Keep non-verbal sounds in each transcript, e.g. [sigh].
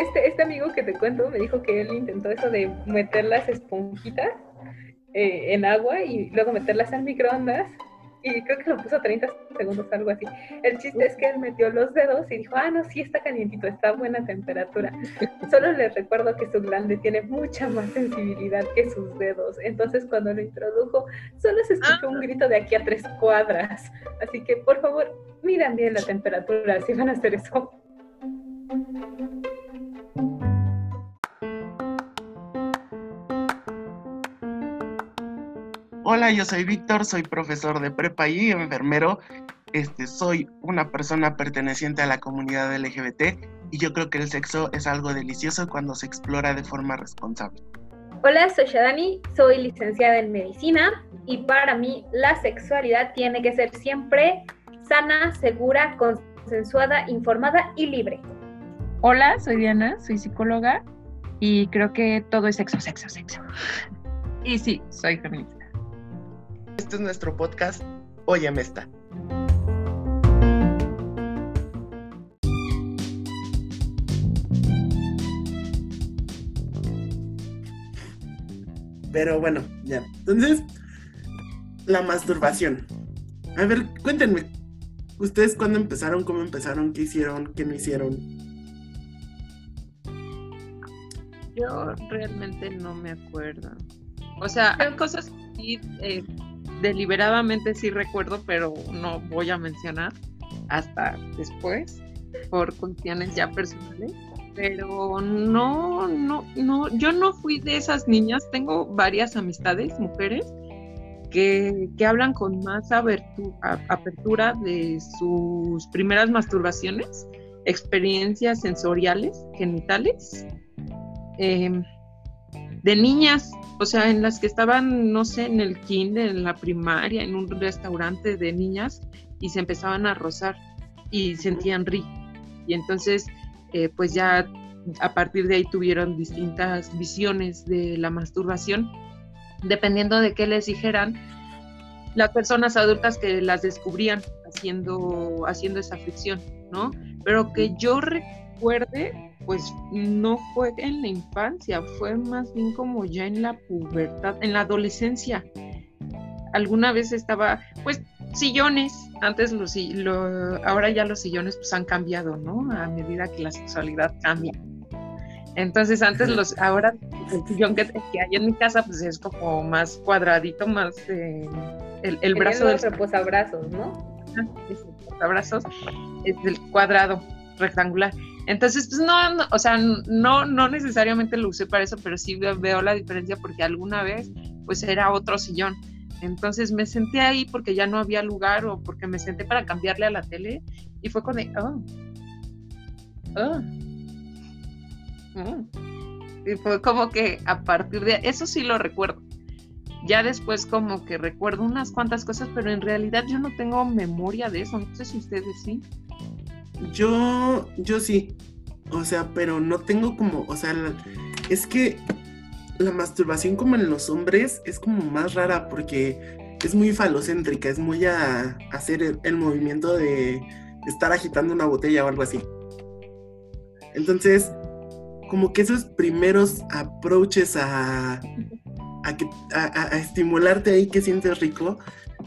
Este, este amigo que te cuento me dijo que él intentó eso de meter las esponjitas eh, en agua y luego meterlas al microondas y creo que lo puso 30 segundos, algo así. El chiste es que él metió los dedos y dijo, ah, no, sí está calientito, está a buena temperatura. [laughs] Solo les recuerdo que su glande tiene mucha más sensibilidad que sus dedos. Entonces cuando lo introdujo, solo se escuchó un ah. grito de aquí a tres cuadras. Así que por favor, miren bien la temperatura si van a hacer eso. Hola, yo soy Víctor, soy profesor de prepa y enfermero. Este, soy una persona perteneciente a la comunidad LGBT y yo creo que el sexo es algo delicioso cuando se explora de forma responsable. Hola, soy Shadani, soy licenciada en medicina y para mí la sexualidad tiene que ser siempre sana, segura, consensuada, informada y libre. Hola, soy Diana, soy psicóloga y creo que todo es sexo, sexo, sexo. [laughs] Y sí, soy feminista. Este es nuestro podcast Óyeme está. Pero bueno, ya. Entonces, la masturbación. A ver, cuéntenme. ¿Ustedes cuándo empezaron? ¿Cómo empezaron? ¿Qué hicieron? ¿Qué no hicieron? Yo realmente no me acuerdo. O sea, hay cosas que eh, deliberadamente sí recuerdo, pero no voy a mencionar hasta después por cuestiones ya personales. Pero no, no, no, yo no fui de esas niñas. Tengo varias amistades, mujeres, que, que hablan con más apertura de sus primeras masturbaciones, experiencias sensoriales, genitales. Eh, de niñas, o sea, en las que estaban, no sé, en el kinder, en la primaria, en un restaurante de niñas y se empezaban a rozar y sentían rico. Y entonces, eh, pues ya a partir de ahí tuvieron distintas visiones de la masturbación, dependiendo de qué les dijeran las personas adultas que las descubrían haciendo, haciendo esa fricción, ¿no? Pero que yo recuerde, pues no fue en la infancia, fue más bien como ya en la pubertad, en la adolescencia. Alguna vez estaba, pues, sillones, antes los, lo, ahora ya los sillones pues han cambiado, ¿no? A medida que la sexualidad cambia. Entonces antes los, ahora el sillón que, hay en mi casa pues es como más cuadradito, más eh, el, el brazo del reposabrazos, ¿no? El reposabrazos es el cuadrado rectangular. Entonces, pues no, o sea, no, no necesariamente lo usé para eso, pero sí veo la diferencia porque alguna vez, pues era otro sillón. Entonces me senté ahí porque ya no había lugar o porque me senté para cambiarle a la tele y fue con de, oh, oh, oh. Y fue como que a partir de eso sí lo recuerdo. Ya después como que recuerdo unas cuantas cosas, pero en realidad yo no tengo memoria de eso. No sé si ustedes sí. Yo, yo sí. O sea, pero no tengo como, o sea, es que la masturbación como en los hombres es como más rara porque es muy falocéntrica, es muy a, hacer el, movimiento de estar agitando una botella o algo así. Entonces, como que esos primeros approaches a, a, a estimularte ahí que sientes rico,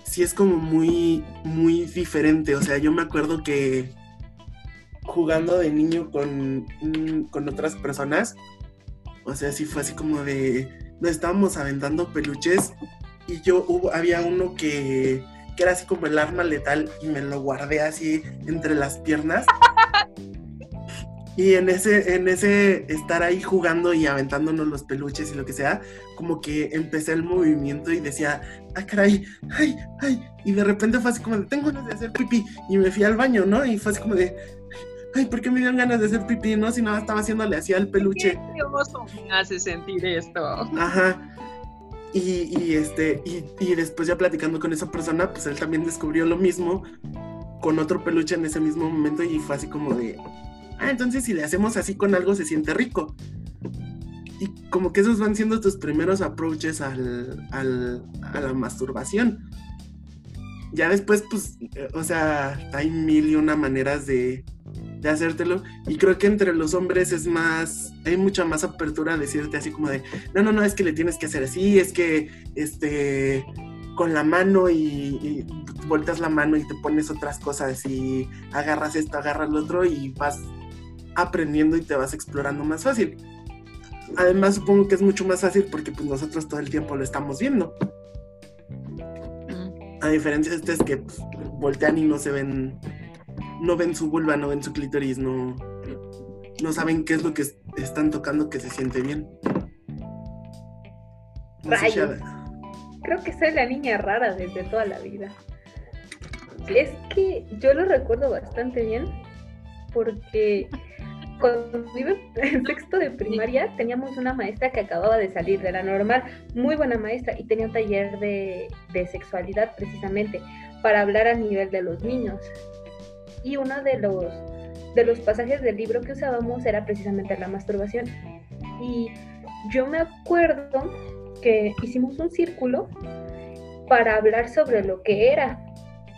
sí es como muy, muy diferente. O sea, yo me acuerdo que jugando de niño con, con otras personas. O sea, sí fue así como de. Nos estábamos aventando peluches y yo hubo, había uno que, que era así como el arma letal y me lo guardé así entre las piernas. Y en ese, en ese estar ahí jugando y aventándonos los peluches y lo que sea, como que empecé el movimiento y decía, ah, caray, ay, ay. Y de repente fue así como de, tengo ganas de hacer pipí. Y me fui al baño, ¿no? Y fue así como de, ay, ¿por qué me dieron ganas de hacer pipí, no? Si nada estaba haciéndole así al peluche. Qué hermoso me hace sentir esto. Ajá. Y, este, y, después ya platicando con esa persona, pues él también descubrió lo mismo con otro peluche en ese mismo momento y fue así como de, ah, entonces si le hacemos así con algo se siente rico. Y como que esos van siendo tus primeros approaches al, al, a la masturbación. Ya después, pues, eh, o sea, hay mil y una maneras de, de hacértelo. Y creo que entre los hombres es más, hay mucha más apertura a decirte así como de, no, no, no, es que le tienes que hacer así, es que, este, con la mano y, volteas la mano y te pones otras cosas y agarras esto, agarras lo otro y vas aprendiendo y te vas explorando más fácil. Además supongo que es mucho más fácil porque pues nosotros todo el tiempo lo estamos viendo. A diferencia de ustedes que pues, voltean y no se ven no ven su vulva, no ven su clítoris, no, no saben qué es lo que están tocando que se siente bien. Creo que soy la niña rara desde toda la vida. Es que yo lo recuerdo bastante bien porque cuando iba en sexto de primaria teníamos una maestra que acababa de salir de la normal, muy buena maestra, y tenía un taller de, de sexualidad precisamente para hablar a nivel de los niños y uno de los, de los pasajes del libro que usábamos era precisamente la masturbación. Y yo me acuerdo que hicimos un círculo para hablar sobre lo que era.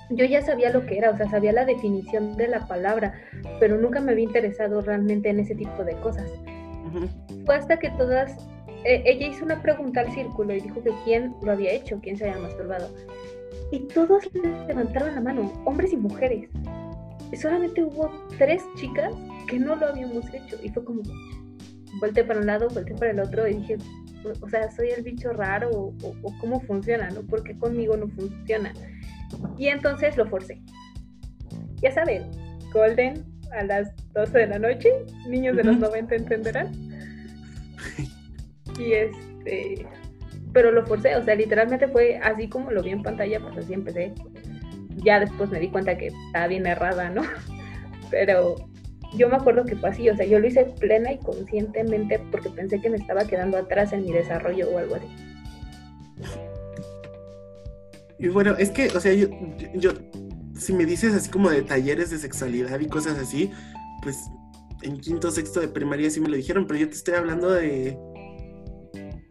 Yo ya sabía lo que era, o sea, sabía la definición de la palabra, pero nunca me había interesado realmente en ese tipo de cosas. Fue hasta que todas, e, ella hizo una pregunta al círculo y dijo que quién lo había hecho, quién se había masturbado. Y todos levantaron la mano, hombres y mujeres solamente hubo tres chicas que no lo habíamos hecho. Y fue como, volteé para un lado, volteé para el otro y dije, o sea, soy el bicho raro o, cómo funciona, ¿no? Porque conmigo no funciona. Y entonces lo forcé. Ya saben, Golden a las 12 de la noche, niños de los 90 entenderán. Y este, pero lo forcé, o sea, literalmente fue así como lo vi en pantalla, pues así empecé ya después me di cuenta que estaba bien errada, ¿no? [laughs] Pero yo me acuerdo que fue así, o sea, yo lo hice plena y conscientemente porque pensé que me estaba quedando atrás en mi desarrollo o algo así. Y bueno, es que, o sea, yo, yo, si me dices así como de talleres de sexualidad y cosas así, pues en quinto, sexto de primaria sí me lo dijeron, pero yo te estoy hablando de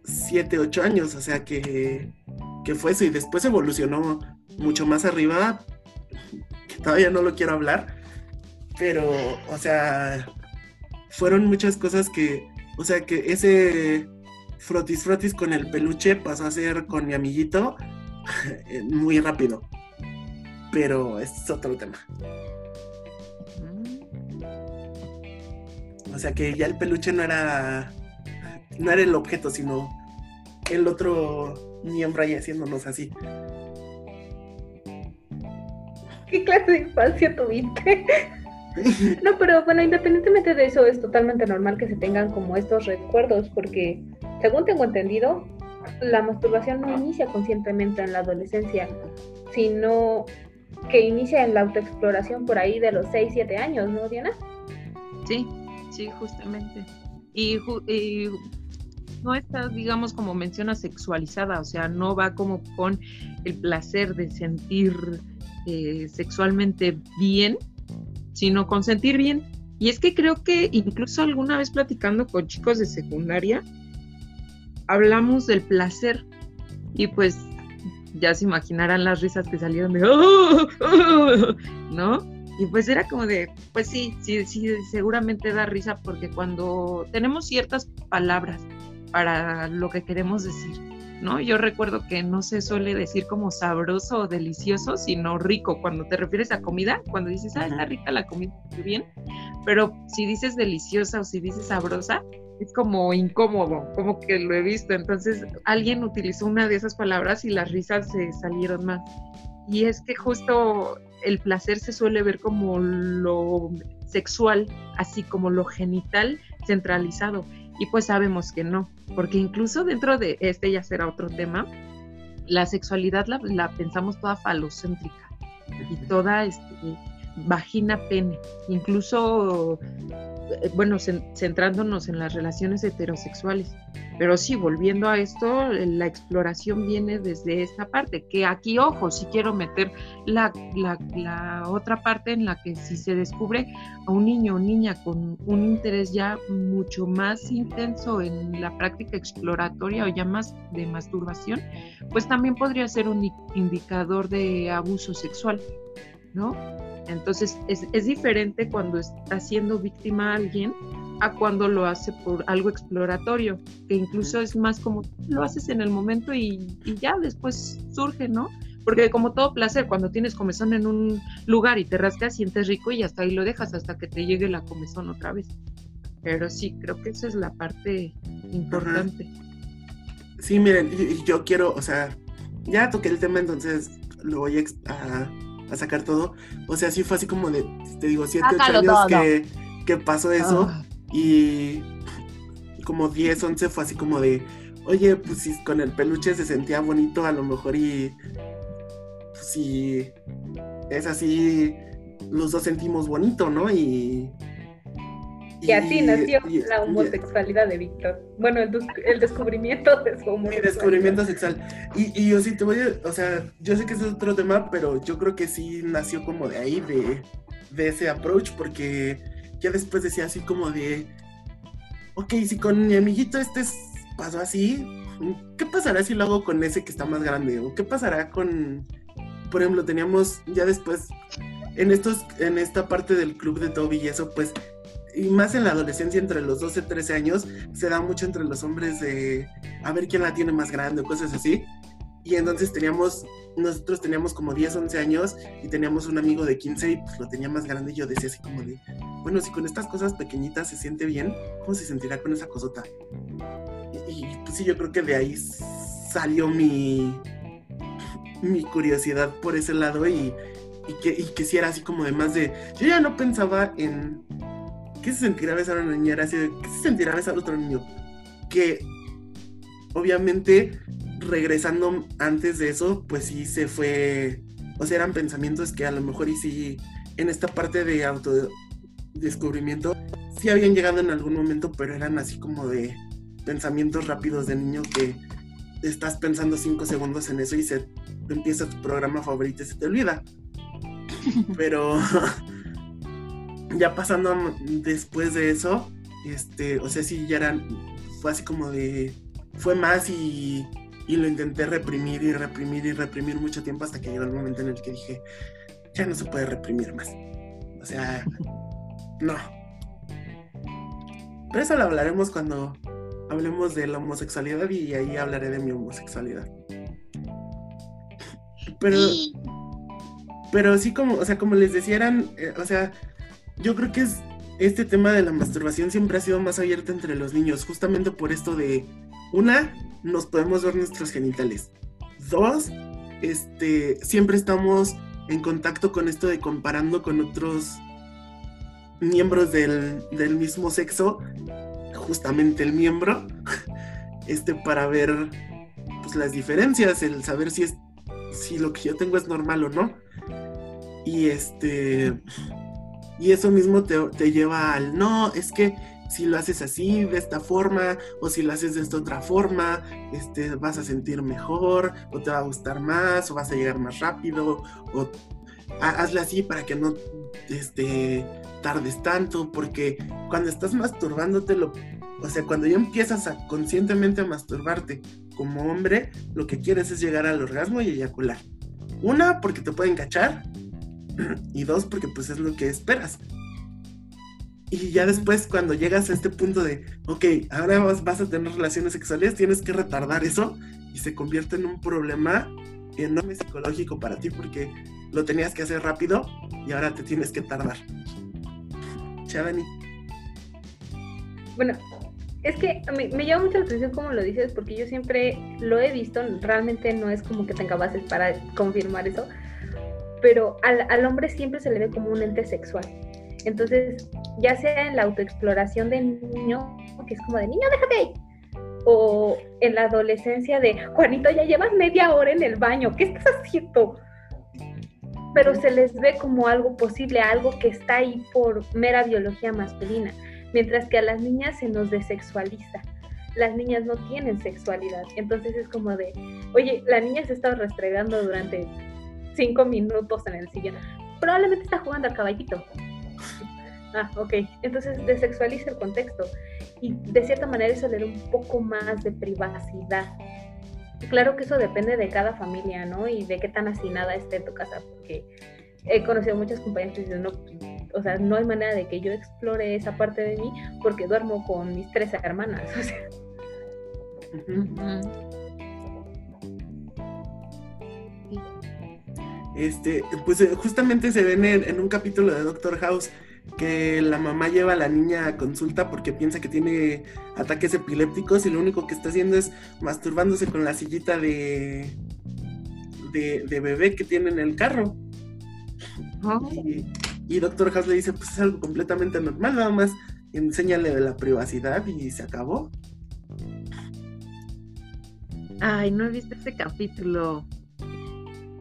siete, ocho años, o sea que, que fue eso y después evolucionó mucho más arriba, que todavía no lo quiero hablar, pero, o sea, fueron muchas cosas que, o sea, que ese frotis frotis con el peluche pasó a ser con mi amiguito [laughs] muy rápido. Pero es otro tema. O sea que ya el peluche no era no era el objeto, sino el otro miembro ahí haciéndonos así. ¿Qué clase de infancia tuviste? [laughs] no, pero bueno, independientemente de eso, es totalmente normal que se tengan como estos recuerdos, porque según tengo entendido, la masturbación no inicia conscientemente en la adolescencia, sino que inicia en la autoexploración por ahí de los 6, 7 años, ¿no, Diana? Sí, sí, justamente. Y, y no está, digamos, como menciona, sexualizada, o sea, no va como con el placer de sentir eh, sexualmente bien, sino con sentir bien. Y es que creo que incluso alguna vez platicando con chicos de secundaria, hablamos del placer y pues ya se imaginarán las risas que salieron de, oh, [laughs] oh", ¿no? Y pues era como de, pues sí, sí, sí, seguramente da risa porque cuando tenemos ciertas palabras para lo que queremos decir, ¿no? Yo recuerdo que no se suele decir como sabroso o delicioso, sino rico. Cuando te refieres a comida, cuando dices, ah, está rica la comida, muy bien. Pero si dices deliciosa o si dices sabrosa, es como incómodo, como que lo he visto. Entonces alguien utilizó una de esas palabras y las risas se salieron más. Y es que justo el placer se suele ver como lo sexual, así como lo genital centralizado. Y pues sabemos que no, porque incluso dentro de este ya será otro tema, la sexualidad la, pensamos toda falocéntrica y toda este, vagina-pene, incluso, eh, bueno, centrándonos en las relaciones heterosexuales. Pero sí, volviendo a esto, la exploración viene desde esta parte, que aquí, ojo, si quiero meter la, la, otra parte en la que si se descubre a un niño o niña con un interés ya mucho más intenso en la práctica exploratoria o ya más de masturbación, pues también podría ser un indicador de abuso sexual, ¿no? Entonces es, diferente cuando está siendo víctima alguien a cuando lo hace por algo exploratorio, que incluso es más como lo haces en el momento y, y ya después surge, ¿no? Porque como todo placer, cuando tienes comezón en un lugar y te rascas, sientes rico y hasta ahí lo dejas hasta que te llegue la comezón otra vez. Pero sí, creo que esa es la parte importante. Sí, miren, yo quiero, o sea, ya toqué el tema, entonces lo voy a, a, sacar todo. O sea, sí fue así como de, te digo, siete, ocho años que, que, pasó eso. Ah. Y como 10, 11 fue así como de, oye, pues si con el peluche se sentía bonito a lo mejor y pues si es así, los dos sentimos bonito, ¿no? Y... Y, así nació la homosexualidad de Víctor. Bueno, el, descubrimiento de su homosexualidad. Mi descubrimiento sexual. Y, y, yo sí te voy a, o sea, yo sé que es otro tema, pero yo creo que sí nació como de ahí, de, de ese approach, porque ya después decía así como de, ok, si con mi amiguito este pasó así, ¿qué pasará si lo hago con ese que está más grande? ¿O qué pasará con, por ejemplo, teníamos ya después, en, estos, en esta parte del club de Toby y eso, pues, y más en la adolescencia, entre los 12 y 13 años, se da mucho entre los hombres de a ver quién la tiene más grande o cosas así. Y entonces teníamos, nosotros teníamos como 10, 11 años y teníamos un amigo de 15 y pues lo tenía más grande y yo decía así como de, bueno, si con estas cosas pequeñitas se siente bien, ¿cómo se sentirá con esa cosota? Y, pues sí, yo creo que de ahí salió mi, mi curiosidad por ese lado y, y que, y que si era así como de más de, yo ya no pensaba en qué se sentirá besar a una niña, era así de, qué se sentirá besar a otro niño. Que obviamente regresando antes de eso, pues sí se fue, o sea, eran pensamientos que a lo mejor y sí, en esta parte de autodescubrimiento, sí habían llegado en algún momento, pero eran así como de pensamientos rápidos de niño que estás pensando cinco segundos en eso y se empieza tu programa favorito y se te olvida. [laughs] Pero [laughs] ya pasando después de eso, este, o sea, sí ya eran, fue así como de, fue más y y lo intenté reprimir y reprimir y reprimir mucho tiempo hasta que llegó el momento en el que dije, ya no se puede reprimir más. O sea, [laughs] no. Pero eso lo hablaremos cuando hablemos de la homosexualidad y ahí hablaré de mi homosexualidad. Pero, pero sí como, o sea, como les decía, eran, eh, o sea, yo creo que es, este tema de la masturbación siempre ha sido más abierto entre los niños, justamente por esto de, una, nos podemos ver nuestros genitales. Dos, este, siempre estamos en contacto con esto de comparando con otros miembros del, mismo sexo, justamente el miembro, [laughs] este, para ver pues, las diferencias, el saber si es si lo que yo tengo es normal o no. Y este y eso mismo te, te lleva al no, es que si lo haces así, de esta forma, o si lo haces de esta otra forma, este, vas a sentir mejor, o te va a gustar más, o vas a llegar más rápido, o hazle así para que no este, tardes tanto, porque cuando estás masturbándote, lo, o sea, cuando ya empiezas a conscientemente a masturbarte como hombre, lo que quieres es llegar al orgasmo y eyacular. Una, porque te pueden cachar, [clears throat] y dos, porque pues es lo que esperas. Y ya después, cuando llegas a este punto de, ok, ahora vas, a tener relaciones sexuales, tienes que retardar eso y se convierte en un problema enorme psicológico para ti porque lo tenías que hacer rápido y ahora te tienes que tardar. Chavani. Bueno, es que me, me, llama mucho la atención cómo lo dices, porque yo siempre lo he visto, realmente no es como que tenga bases para confirmar eso, pero al, al hombre siempre se le ve como un ente sexual. Entonces, ya sea en la autoexploración de niño, que es como de niño, déjate ahí, o en la adolescencia de Juanito, ya llevas media hora en el baño, ¿qué estás haciendo? Pero se les ve como algo posible, algo que está ahí por mera biología masculina, mientras que a las niñas se nos desexualiza. Las niñas no tienen sexualidad, entonces es como de, oye, la niña se está restregando durante cinco minutos en el sillón, probablemente está jugando al caballito, Ah, ok. Entonces desexualiza el contexto y de cierta manera eso le da un poco más de privacidad. Claro que eso depende de cada familia, ¿no? Y de qué tan hacinada esté tu casa, porque he conocido muchas compañeras que dicen, no, o sea, no hay manera de que yo explore esa parte de mí porque duermo con mis tres hermanas. [laughs] Este, pues eh, justamente se ven en, un capítulo de Doctor House que la mamá lleva a la niña a consulta porque piensa que tiene ataques epilépticos y lo único que está haciendo es masturbándose con la sillita de, de, bebé que tiene en el carro. Y, y, Doctor House le dice, pues es algo completamente normal, nada más enséñale de la privacidad y se acabó. Ay, no he visto este capítulo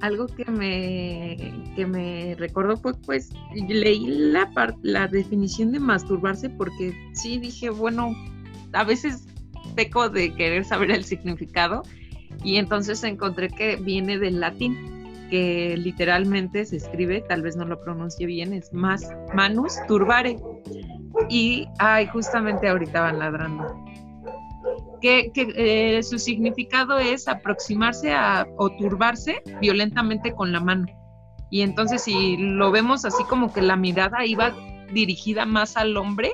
algo que me, que me recordó fue, pues, leí la, la definición de masturbarse porque sí dije, bueno, a veces peco de querer saber el significado y entonces encontré que viene del latín, que literalmente se escribe, tal vez no lo pronuncie bien, es más manus turbare. Y, ay, justamente ahorita van ladrando que, eh, su significado es aproximarse a, o turbarse violentamente con la mano. Y entonces si lo vemos así como que la mirada iba dirigida más al hombre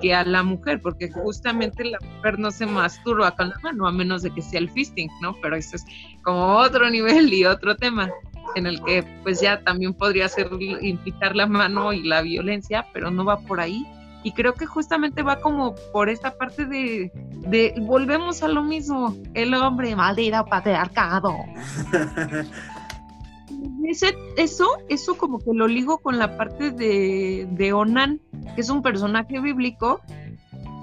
que a la mujer, porque justamente la mujer no se masturba con la mano, a menos de que sea el fisting, ¿no? Pero eso es como otro [laughs] nivel y otro tema en el que pues ya también podría ser implicar la mano y la violencia, pero no va por ahí y creo que justamente va como por esta parte de, de volvemos a lo mismo, el hombre, maldito patriarcado. [laughs] eso, eso como que lo ligo con la parte de, de Onan, que es un personaje bíblico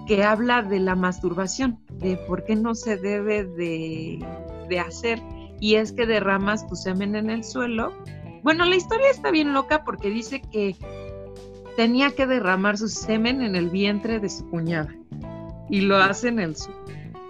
que habla de la masturbación, de por qué no se debe de, de hacer, y es que derramas tu semen en el suelo. Bueno, la historia está bien loca porque dice que tenía que derramar su semen en el vientre de su cuñada y lo hace en el sur.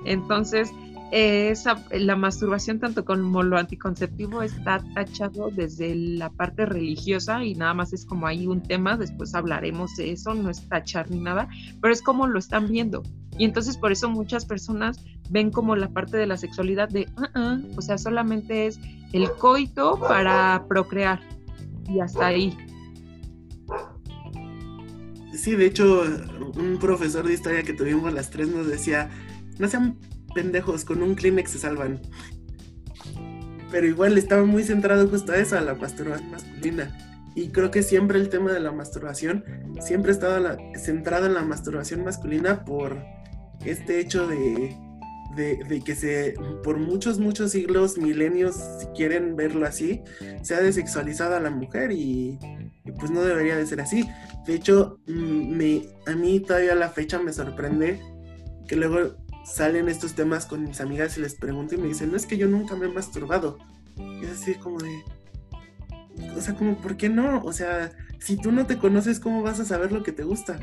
Entonces, esa, la masturbación tanto como lo anticonceptivo está tachado desde la parte religiosa y nada más es como ahí un tema, después hablaremos de eso, no es tachar ni nada, pero es como lo están viendo. Y entonces por eso muchas personas ven como la parte de la sexualidad de, uh o sea, solamente es el coito para procrear y hasta ahí. Sí, de hecho, un profesor de historia que tuvimos las tres nos decía, no sean pendejos, con un Kleenex se salvan. Pero igual estaba muy centrado justo a eso, a la masturbación masculina. Y creo que siempre el tema de la masturbación, siempre ha estado centrado en la masturbación masculina por este hecho de, que por muchos, muchos siglos, milenios, si quieren verlo así, se ha desexualizado a la mujer y pues no debería de ser así. De hecho, mm, me, a mí todavía la fecha me sorprende que luego salen estos temas con mis amigas y les pregunto y me dicen, no es que yo nunca me he masturbado. Y es así como de, o sea, como, ¿por qué no? O sea, si tú no te conoces, ¿cómo vas a saber lo que te gusta?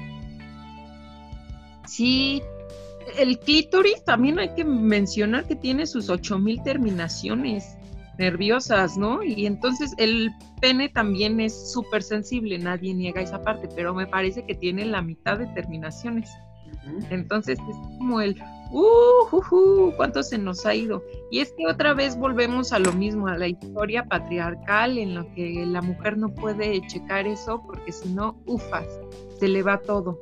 Sí, el clítoris también hay que mencionar que tiene sus 8000 terminaciones nerviosas, ¿no? Y entonces el pene también es súper sensible, nadie niega esa parte, pero me parece que tiene la mitad de terminaciones. Entonces es como el, uh, uh, cuánto se nos ha ido. Y es que otra vez volvemos a lo mismo, a la historia patriarcal en la que la mujer no puede checar eso porque si no, ufas, se le va todo.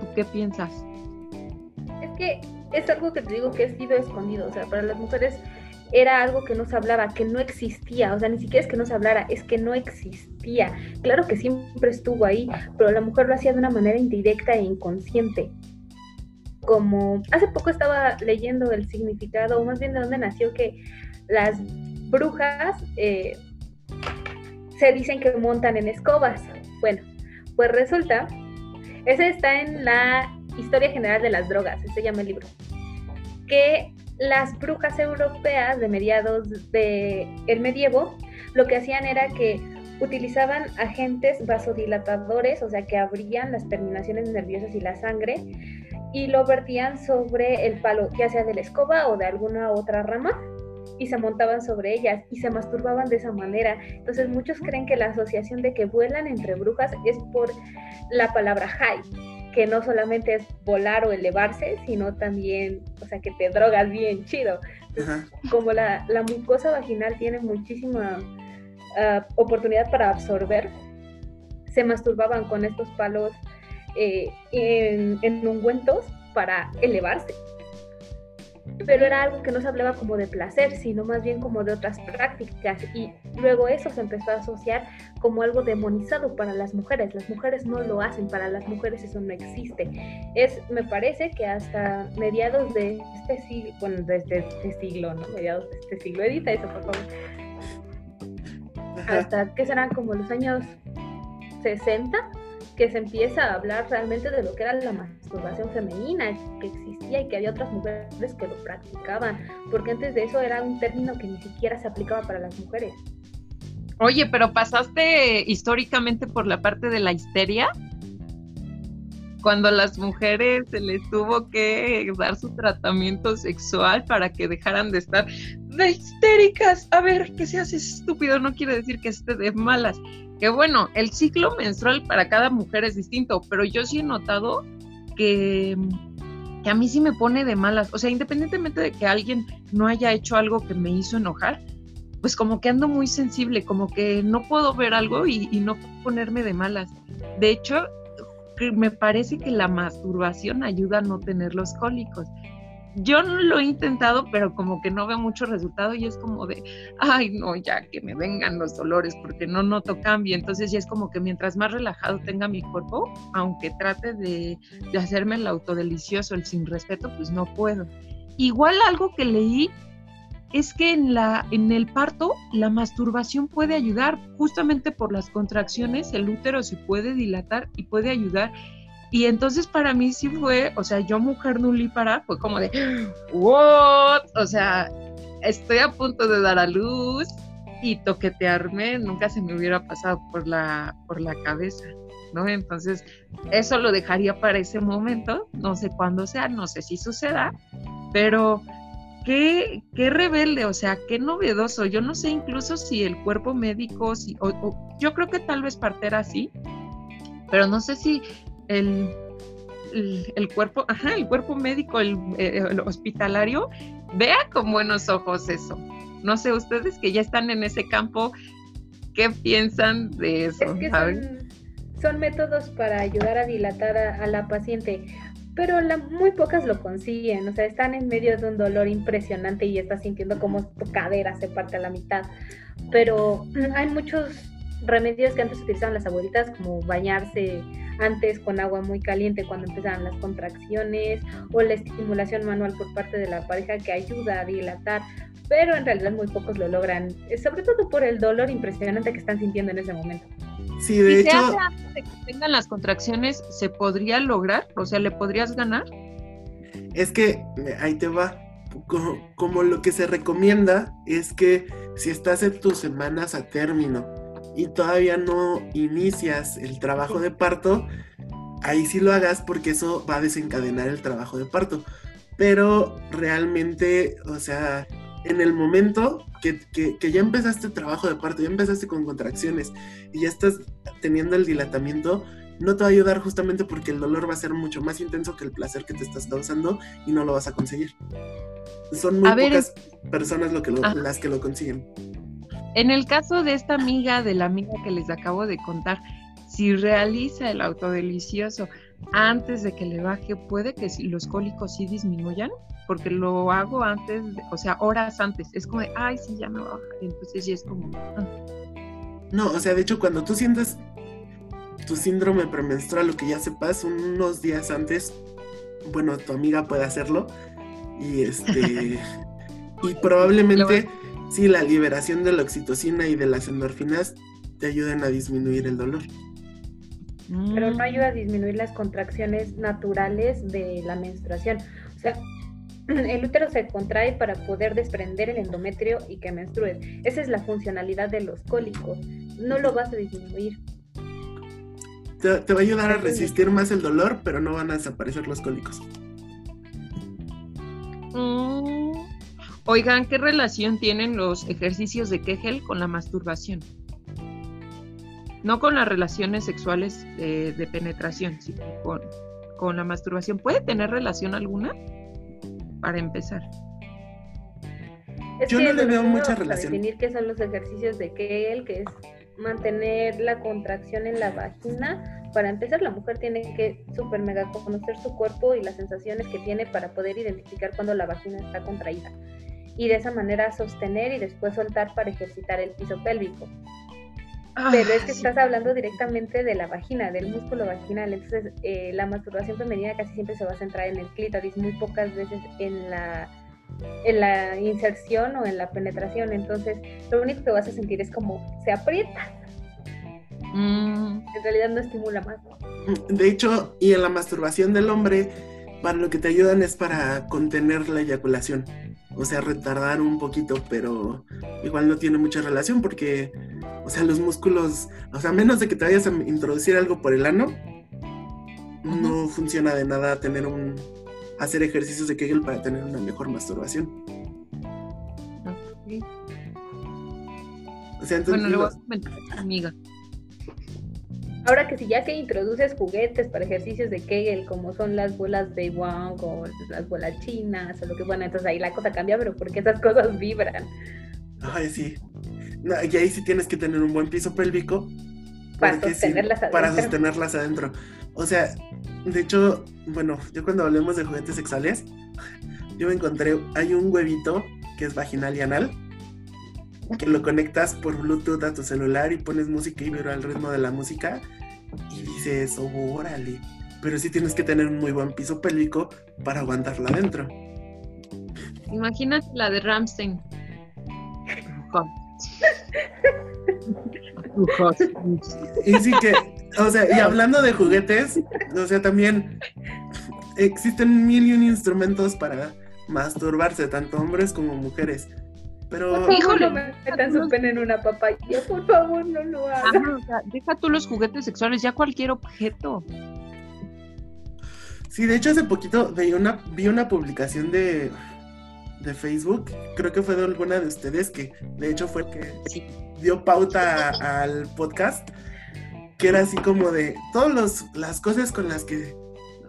¿Tú qué piensas? Es que es algo que te digo que ha sido escondido, o sea, para las mujeres era algo que no se hablaba, que no existía, o sea, ni siquiera es que no se hablara, es que no existía. Claro que siempre estuvo ahí, pero la mujer lo hacía de una manera indirecta e inconsciente. Como hace poco estaba leyendo el significado, o más bien de dónde nació que las brujas eh, se dicen que montan en escobas. Bueno, pues resulta, ese está en la historia general de las drogas, se llama el libro, que las brujas europeas de mediados del el medievo lo que hacían era que utilizaban agentes vasodilatadores, o sea, que abrían las terminaciones nerviosas y la sangre y lo vertían sobre el palo, ya sea de la escoba o de alguna otra rama, y se montaban sobre ellas y se masturbaban de esa manera. Entonces muchos creen que la asociación de que vuelan entre brujas es por la palabra high, que no solamente es volar o elevarse, sino también, o sea, que te drogas bien chido. Como la, mucosa vaginal tiene muchísima ah, oportunidad para absorber, se masturbaban con estos palos eh, en, en ungüentos para elevarse pero era algo que no se hablaba como de placer, sino más bien como de otras prácticas y luego eso se empezó a asociar como algo demonizado para las mujeres. Las mujeres no lo hacen, para las mujeres eso no existe. Es, me parece que hasta mediados de este siglo, bueno, desde este siglo, ¿no? Mediados de este siglo, edita eso, por favor. Hasta que serán como los años 60, que se empieza a hablar realmente de lo que era la masturbación femenina que existía y que había otras mujeres que lo practicaban, porque antes de eso era un término que ni siquiera se aplicaba para las mujeres. Oye, pero pasaste históricamente por la parte de la histeria, cuando a las mujeres se les tuvo que dar su tratamiento sexual para que dejaran de estar de histéricas. A ver, que seas estúpido no quiere decir que esté de malas que bueno, el ciclo menstrual para cada mujer es distinto, pero yo sí he notado que, que a mí sí me pone de malas. O sea, independientemente de que alguien no haya hecho algo que me hizo enojar, pues como que ando muy sensible, como que no puedo ver algo y, y no ponerme de malas. De hecho, me parece que la masturbación ayuda a no tener los cólicos yo lo he intentado, pero como que no veo mucho resultado y es como de, ay, no, ya que me vengan los dolores porque no noto cambio. Entonces ya es como que mientras más relajado tenga mi cuerpo, aunque trate de, de hacerme el autodelicioso, el sin respeto, pues no puedo. Igual algo que leí es que en, la, en el parto la masturbación puede ayudar, justamente por las contracciones, el útero se puede dilatar y puede ayudar y entonces para mí sí fue, o sea, yo mujer nulípara, fue como de, ¿what? O sea, estoy a punto de dar a luz y toquetearme nunca se me hubiera pasado por la, por la cabeza, ¿no? Entonces, eso lo dejaría para ese momento, no sé cuándo sea, no sé si suceda, pero qué, qué rebelde, o sea, qué novedoso. Yo no sé incluso si el cuerpo médico, si, yo creo que tal vez partera sí, pero no sé si el, el, cuerpo, ajá, el cuerpo médico, el, hospitalario, vea con buenos ojos eso. No sé, ustedes que ya están en ese campo, ¿qué piensan de eso? son, métodos para ayudar a dilatar a, la paciente, pero la, muy pocas lo consiguen, o sea, están en medio de un dolor impresionante y estás sintiendo como tu cadera se parte a la mitad, pero hay muchos remedios que antes utilizaban las abuelitas, como bañarse antes con agua muy caliente cuando empezaban las contracciones o la estimulación manual por parte de la pareja que ayuda a dilatar, pero en realidad muy pocos lo logran, eh, sobre todo por el dolor impresionante que están sintiendo en ese momento. Sí, de hecho... antes de que tengan las contracciones, ¿se podría lograr? O sea, ¿le podrías ganar? Es que ahí te va. Como, como lo que se recomienda es que si estás en tus semanas a término y todavía no inicias el trabajo de parto, ahí sí lo hagas porque eso va a desencadenar el trabajo de parto. Pero realmente, o sea, en el momento que, ya empezaste el trabajo de parto, ya empezaste con contracciones y ya estás teniendo el dilatamiento, no te va a ayudar justamente porque el dolor va a ser mucho más intenso que el placer que te estás causando y no lo vas a conseguir. Son muy pocas personas lo que las que lo consiguen. En el caso de esta amiga, de la amiga que les acabo de contar, si realiza el autodelicioso antes de que le baje, puede que los cólicos sí disminuyan, porque lo hago antes, o sea, horas antes. Es como de, ay, sí, ya me baja. Entonces sí es como. Ah". No, o sea, de hecho, cuando tú sientes tu síndrome premenstrual, lo que ya sepas, unos días antes, bueno, tu amiga puede hacerlo. Y este. [laughs] y probablemente sí, la liberación de la oxitocina y de las endorfinas te ayudan a disminuir el dolor. Pero no ayuda a disminuir las contracciones naturales de la menstruación. O sea, [clears throat] el útero se contrae para poder desprender el endometrio y que menstrues. Esa es la funcionalidad de los cólicos. No lo vas a disminuir. Te, va a ayudar a resistir más el dolor, pero no van a desaparecer los cólicos. Mm. Oigan, ¿qué relación tienen los ejercicios de Kegel con la masturbación? No con las relaciones sexuales de, penetración, sino con, con la masturbación. ¿Puede tener relación alguna? Para empezar. Yo no le veo mucha relación. Definir qué son los ejercicios de Kegel, que es mantener la contracción en la vagina. Para empezar, la mujer tiene que super mega conocer su cuerpo y las sensaciones que tiene para poder identificar cuando la vagina está contraída. Y de esa manera sostener y después soltar para ejercitar el piso pélvico. Pero es que estás hablando directamente de la vagina, del músculo vaginal. Entonces, eh, la masturbación femenina casi siempre se va a centrar en el clítoris, muy pocas veces en la, en la inserción o en la penetración. Entonces, lo único que vas a sentir es como se aprieta. Mm. En realidad no estimula más. De hecho, y en la masturbación del hombre, para lo que te ayudan es para contener la eyaculación. O sea, retardar un poquito, pero igual no tiene mucha relación porque o sea, los músculos, o sea, a menos de que te vayas a introducir algo por el ano, no funciona de nada tener un hacer ejercicios de Kegel para tener una mejor masturbación. O sea, entonces, bueno, lo voy a comentar amiga. Ahora que si ya que introduces juguetes para ejercicios de Kegel, como son las bolas de Wang o las bolas chinas o lo que bueno, entonces ahí la cosa cambia, pero porque esas cosas vibran. Ay, sí y ahí sí tienes que tener un buen piso pélvico. Para sostenerlas adentro. Para sostenerlas adentro. O sea, de hecho, bueno, yo cuando hablemos de juguetes sexuales, [laughs] yo me encontré, hay un huevito que es vaginal y anal, que lo conectas por Bluetooth a tu celular y pones música y vibra al ritmo de la música y dices, órale. Pero sí tienes que tener un muy buen piso pélvico para aguantarla adentro. Imagínate la de Ramstein. y sí que, o sea, y hablando de juguetes, o sea, también existen mil y un instrumentos para masturbarse, tanto hombres como mujeres. Pero. Híjole, me metan su pena en una papaya, por favor, no lo hagas. deja tú los juguetes sexuales, ya cualquier objeto. Sí, de hecho hace poquito vi una, vi una publicación de de Facebook, creo que fue de alguna de ustedes que de hecho fue que dio pauta al podcast, que era así como de todas las cosas con las que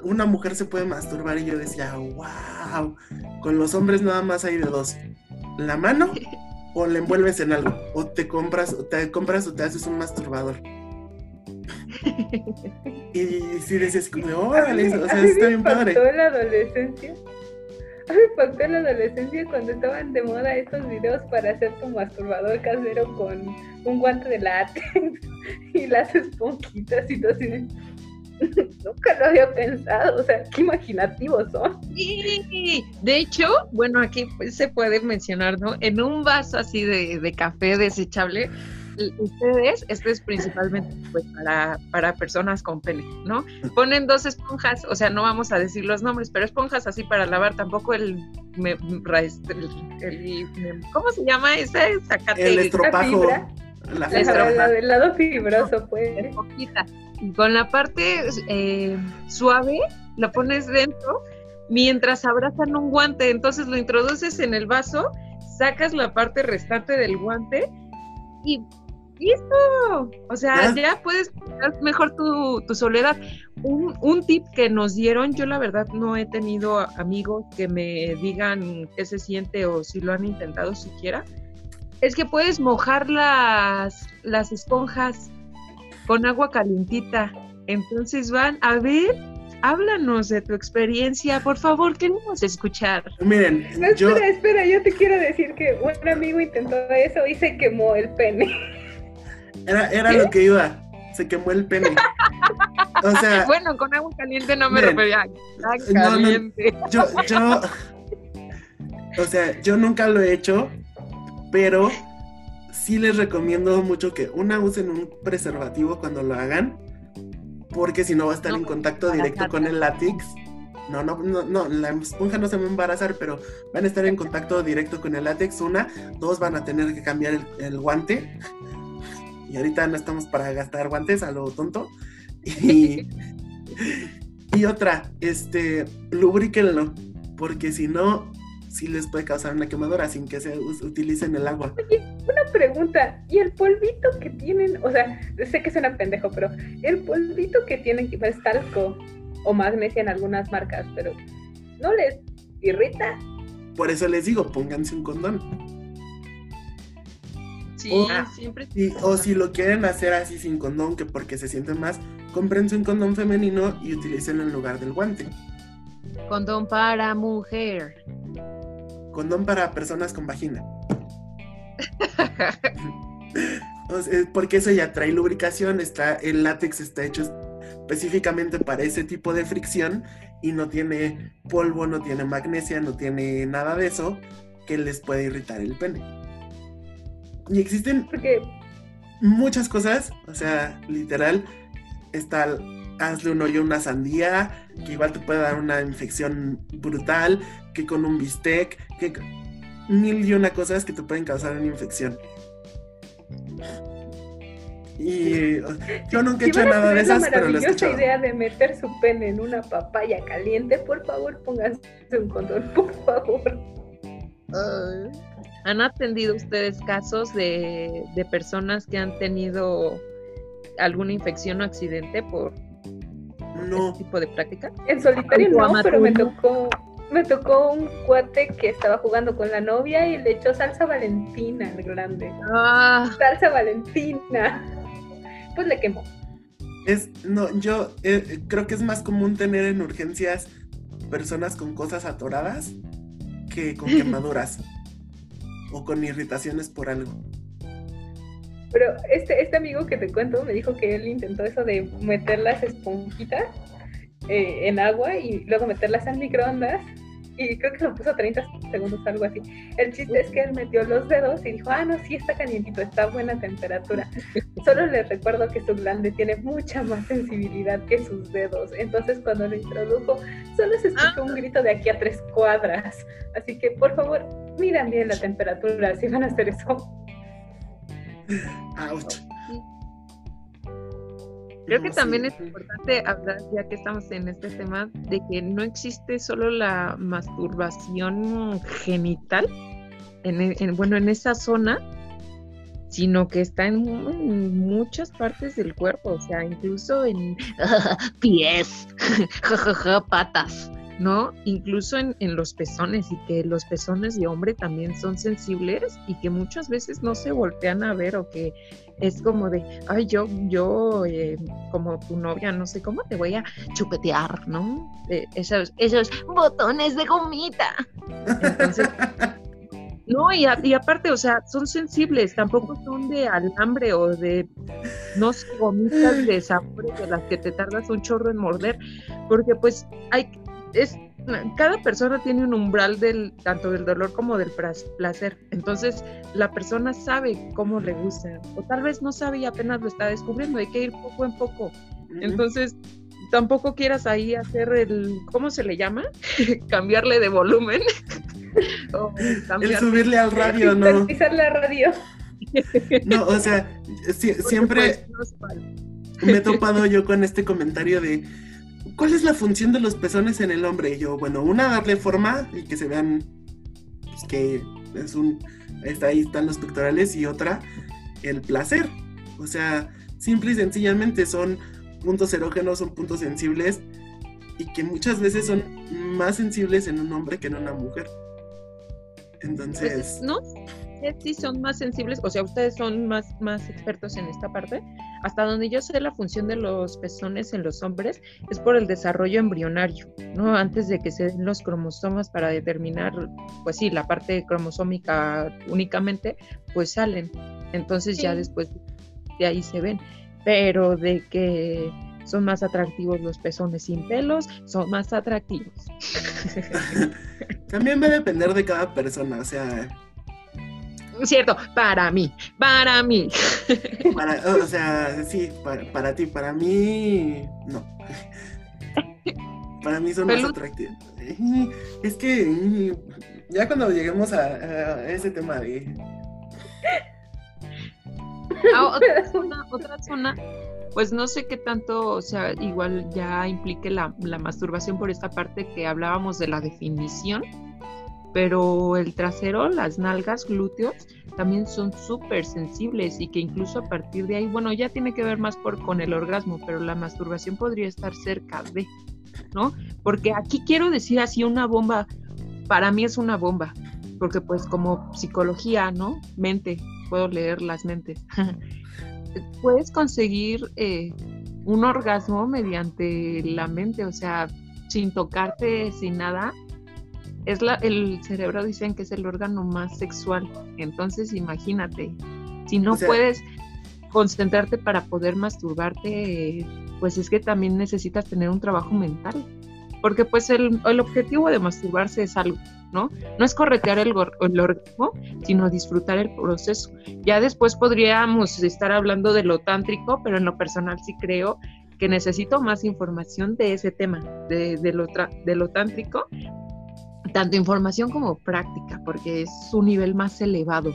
una mujer se puede masturbar y yo decía, wow, con los hombres nada más hay de dos, la mano o le envuelves en algo, o te compras, o te compras o te haces un masturbador. [laughs] y si decías como, órale, o sea, está bien padre. la adolescencia me impactó en la adolescencia cuando estaban de moda estos videos para hacer tu masturbador casero con un guante de látex [laughs] y las esponjitas y todo así. [laughs] Nunca lo había pensado, o sea, qué imaginativos son. Sí, de hecho, bueno, aquí se puede mencionar, ¿no? En un vaso así de, de café desechable, ustedes, esto es principalmente pues para, para personas con pene, ¿no? Ponen dos esponjas, o sea, no vamos a decir los nombres, pero esponjas así para lavar, tampoco el, ¿cómo se llama ese? El estropajo. La, la, del lado fibroso, pues. Con la parte eh, suave, la pones dentro mientras abrazan un guante. Entonces lo introduces en el vaso, sacas la parte restante del guante y listo. O sea, ya, puedes mejor tu, tu soledad. Un, un, tip que nos dieron, yo la verdad no he tenido amigos que me digan qué se siente o si lo han intentado siquiera, es que puedes mojar las, las esponjas con agua calientita. Entonces van a ver, háblanos de tu experiencia, por favor, queremos escuchar. Miren, espera, espera, yo te quiero decir que un amigo intentó eso y se quemó el pene. Era, era lo que iba. Se quemó el pene. O [laughs] sea. Bueno, con agua caliente no me refería. Caliente. yo, yo. O sea, yo nunca lo he hecho, pero sí les recomiendo mucho que una usen un preservativo cuando lo hagan, porque si no va a estar en contacto directo con el látex. No, no, no, no, la esponja no se va a embarazar, pero van a estar en contacto directo con el látex. Una, dos van a tener que cambiar el, el guante y ahorita no estamos para gastar guantes a lo tonto. Y, [laughs] y otra, este, lubríquenlo, porque si no, sí les puede causar una quemadura sin que se utilicen el agua. Oye, una pregunta, ¿y el polvito que tienen? O sea, sé que suena pendejo, pero el polvito que tienen, que es talco o magnesia en algunas marcas, pero ¿no les irrita? Por eso les digo, pónganse un condón. Sí, siempre. o si lo quieren hacer así sin condón, que porque se sienten más, cómprense un condón femenino y utilicen en lugar del guante. Condón para mujer. Condón para personas con vagina. porque eso ya trae lubricación, está, el látex está hecho específicamente para ese tipo de fricción y no tiene polvo, no tiene magnesia, no tiene nada de eso que les puede irritar el pene. Y existen muchas cosas, o sea, literal, está hazle un hoyo a una sandía, que igual te puede dar una infección brutal, que con un bistec, que mil y una cosas que te pueden causar una infección. Y yo nunca he hecho nada de esas, pero lo he escuchado. idea de meter su pene en una papaya caliente, por favor, pónganse un condón, por favor. ¿Han atendido ustedes casos de, de personas que han tenido alguna infección o accidente por no. este tipo de práctica? En solitario no, pero me tocó me tocó un cuate que estaba jugando con la novia y le echó salsa valentina al grande. Ah. Salsa valentina. Pues le quemó. Es, no, yo eh, creo que es más común tener en urgencias personas con cosas atoradas que con [laughs] quemaduras o con irritaciones por algo. Pero este, este amigo que te cuento me dijo que él intentó eso de meter las esponjitas eh, en agua y luego meterlas en microondas y creo que lo puso 30 segundos, algo así. El chiste es que él metió los dedos y dijo, ah, no, sí está calientito, está a buena temperatura. [laughs] Solo les recuerdo que su glande tiene mucha más sensibilidad que sus dedos. Entonces cuando lo introdujo, solo se escuchó un grito de aquí a tres cuadras. Así que por favor, miren bien la temperatura si van a hacer eso. Creo que también es importante hablar, ya que estamos en este tema, de que no existe solo la masturbación genital, en, bueno, en esa zona, sino que está en, muchas partes del cuerpo, o sea, incluso en [laughs] pies, [laughs] patas. ¿No? Incluso en, los pezones y que los pezones de hombre también son sensibles y que muchas veces no se voltean a ver o que es como de, ay, yo, yo, eh, como tu novia, no sé cómo te voy a chupetear, ¿no? esos, esos botones de gomita. Entonces, [laughs] no, y, y, aparte, o sea, son sensibles, tampoco son de alambre o de, no sé, gomitas de sabores de las que te tardas un chorro en morder, porque pues hay, es cada persona tiene un umbral del tanto del dolor como del placer. Entonces, la persona sabe cómo le gusta o tal vez no sabe y apenas lo está descubriendo, hay que ir poco en poco. Entonces, tampoco quieras ahí hacer el ¿cómo se le llama? [laughs] cambiarle de volumen. [laughs] o el subirle al radio, ¿no? la radio. no, o sea, siempre me he topado yo con este comentario de ¿cuál es la función de los pezones en el hombre? Y yo, bueno, una, darle forma y que se vean pues, que es un, está ahí están los pectorales y otra, el placer. O sea, simple y sencillamente son puntos erógenos, son puntos sensibles y que muchas veces son más sensibles en un hombre que en una mujer. Entonces... Pues, ¿No? Sí, son más sensibles, o sea, ustedes son más, más expertos en esta parte. Hasta donde yo sé la función de los pezones en los hombres es por el desarrollo embrionario, ¿no? Antes de que se den los cromosomas para determinar, pues sí, la parte cromosómica únicamente, pues salen. Entonces ya después de ahí se ven. Pero de que son más atractivos los pezones sin pelos, son más atractivos. [laughs] También va a depender de cada persona, o sea, cierto, para mí, para mí. o sea, sí, para, ti, para mí, no. Para mí son más atractivos. [laughs] Es que ya cuando lleguemos a, ese tema de... Ah, otra, zona, otra zona, pues no sé qué tanto, o sea, igual ya implique la, la masturbación por esta parte que hablábamos de la definición pero el trasero, las nalgas, glúteos, también son súper sensibles y que incluso a partir de ahí, bueno, ya tiene que ver más por, con el orgasmo, pero la masturbación podría estar cerca de, ¿no? Porque aquí quiero decir así una bomba, para mí es una bomba, porque pues como psicología, ¿no? Mente, puedo leer las mentes. [laughs] Puedes conseguir eh, un orgasmo mediante la mente, o sea, sin tocarte, sin nada. Es la, el cerebro dicen que es el órgano más sexual. Entonces, imagínate, si no puedes concentrarte para poder masturbarte, pues es que también necesitas tener un trabajo mental. Porque pues el, el objetivo de masturbarse es algo, ¿no? No es corretear el, el orgasmo, sino disfrutar el proceso. Ya después podríamos estar hablando de lo tántrico, pero en lo personal sí creo que necesito más información de ese tema, de, lo, tántrico, tanto información como práctica, porque es un nivel más elevado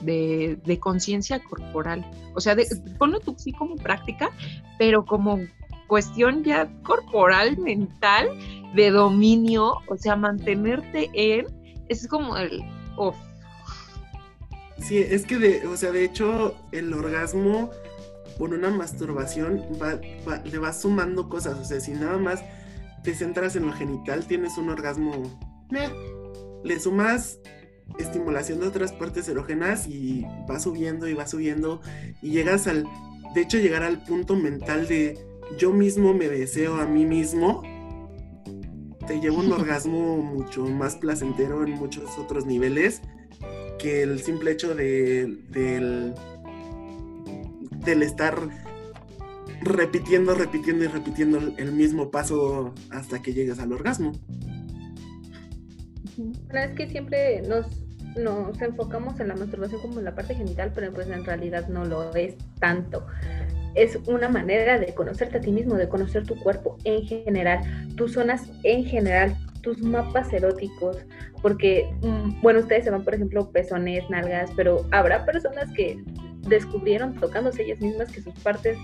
de, conciencia corporal. O sea, ponlo tú sí como práctica, pero como cuestión ya corporal, mental, de dominio, o sea, mantenerte en, es como el off. Sí, es que de, o sea, de hecho, el orgasmo por una masturbación va, le va sumando cosas, o sea, si nada más te centras en lo genital, tienes un orgasmo, le sumas estimulación de otras partes erógenas y va subiendo y va subiendo y llegas al, de hecho, llegar al punto mental de yo mismo me deseo a mí mismo, te lleva un orgasmo mucho más placentero en muchos otros niveles que el simple hecho de, del, del estar repitiendo, repitiendo y repitiendo el mismo paso hasta que llegues al orgasmo. es que siempre nos, nos enfocamos en la masturbación como en la parte genital, pero pues en realidad no lo es tanto es una manera de conocerte a ti mismo, de conocer tu cuerpo en general, tus zonas en general, tus mapas eróticos, porque, mm, bueno, ustedes se van, por ejemplo, pezones, nalgas, pero habrá personas que descubrieron tocándose ellas mismas que sus partes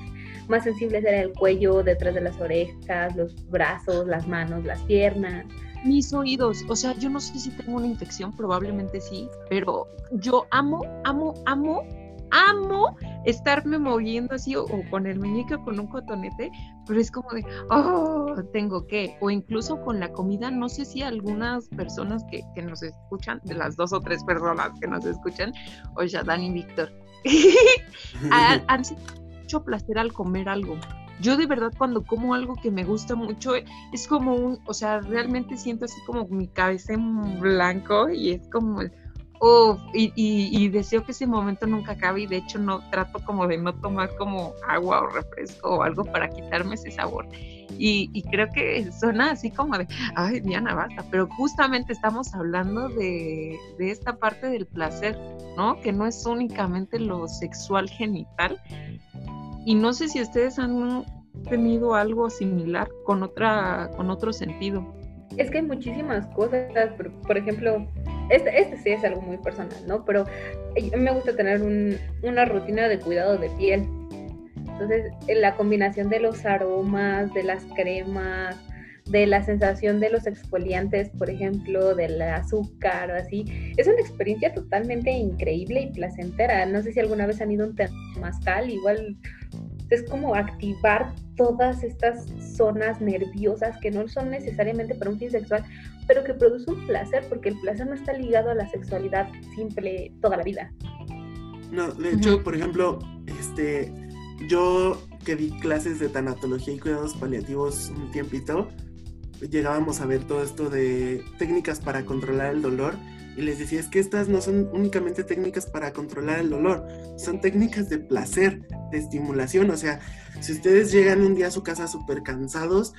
más sensibles eran el cuello, detrás de las orejas, los brazos, las manos, las piernas. Mis oídos, o sea, yo no sé si tengo una infección, probablemente sí, pero yo amo, amo, amo amo estarme moviendo así o, con el muñeco con un cotonete, pero es como de, oh, tengo que, o incluso con la comida, no sé si algunas personas que, nos escuchan, de las dos o tres personas que nos escuchan, o ya Dani y Víctor, [laughs] han, han mucho placer al comer algo. Yo de verdad cuando como algo que me gusta mucho es como un, o sea, realmente siento así como mi cabeza en blanco y es como el, y, deseo que ese momento nunca acabe y de hecho no trato como de no tomar como agua o refresco o algo para quitarme ese sabor. Y, creo que suena así como de, ay Diana, basta, pero justamente estamos hablando de, esta parte del placer, ¿no? Que no es únicamente lo sexual genital. Y no sé si ustedes han tenido algo similar con otra con otro sentido. Es que hay muchísimas cosas, por ejemplo, este, este sí es algo muy personal, ¿no? Pero mí me gusta tener una rutina de cuidado de piel. Entonces, la combinación de los aromas, de las cremas, de la sensación de los exfoliantes, por ejemplo, del azúcar o así, es una experiencia totalmente increíble y placentera. No sé si alguna vez han ido a un temazcal, igual es como activar todas estas zonas nerviosas que no son necesariamente para un fin sexual, pero que produce un placer, porque el placer no está ligado a la sexualidad simple toda la vida. No, de hecho, por ejemplo, este, yo que di clases de tanatología y cuidados paliativos un tiempito, llegábamos a ver todo esto de técnicas para controlar el dolor y les decía, es que estas no son únicamente técnicas para controlar el dolor, son técnicas de placer, de estimulación. O sea, si ustedes llegan un día a su casa súper cansados,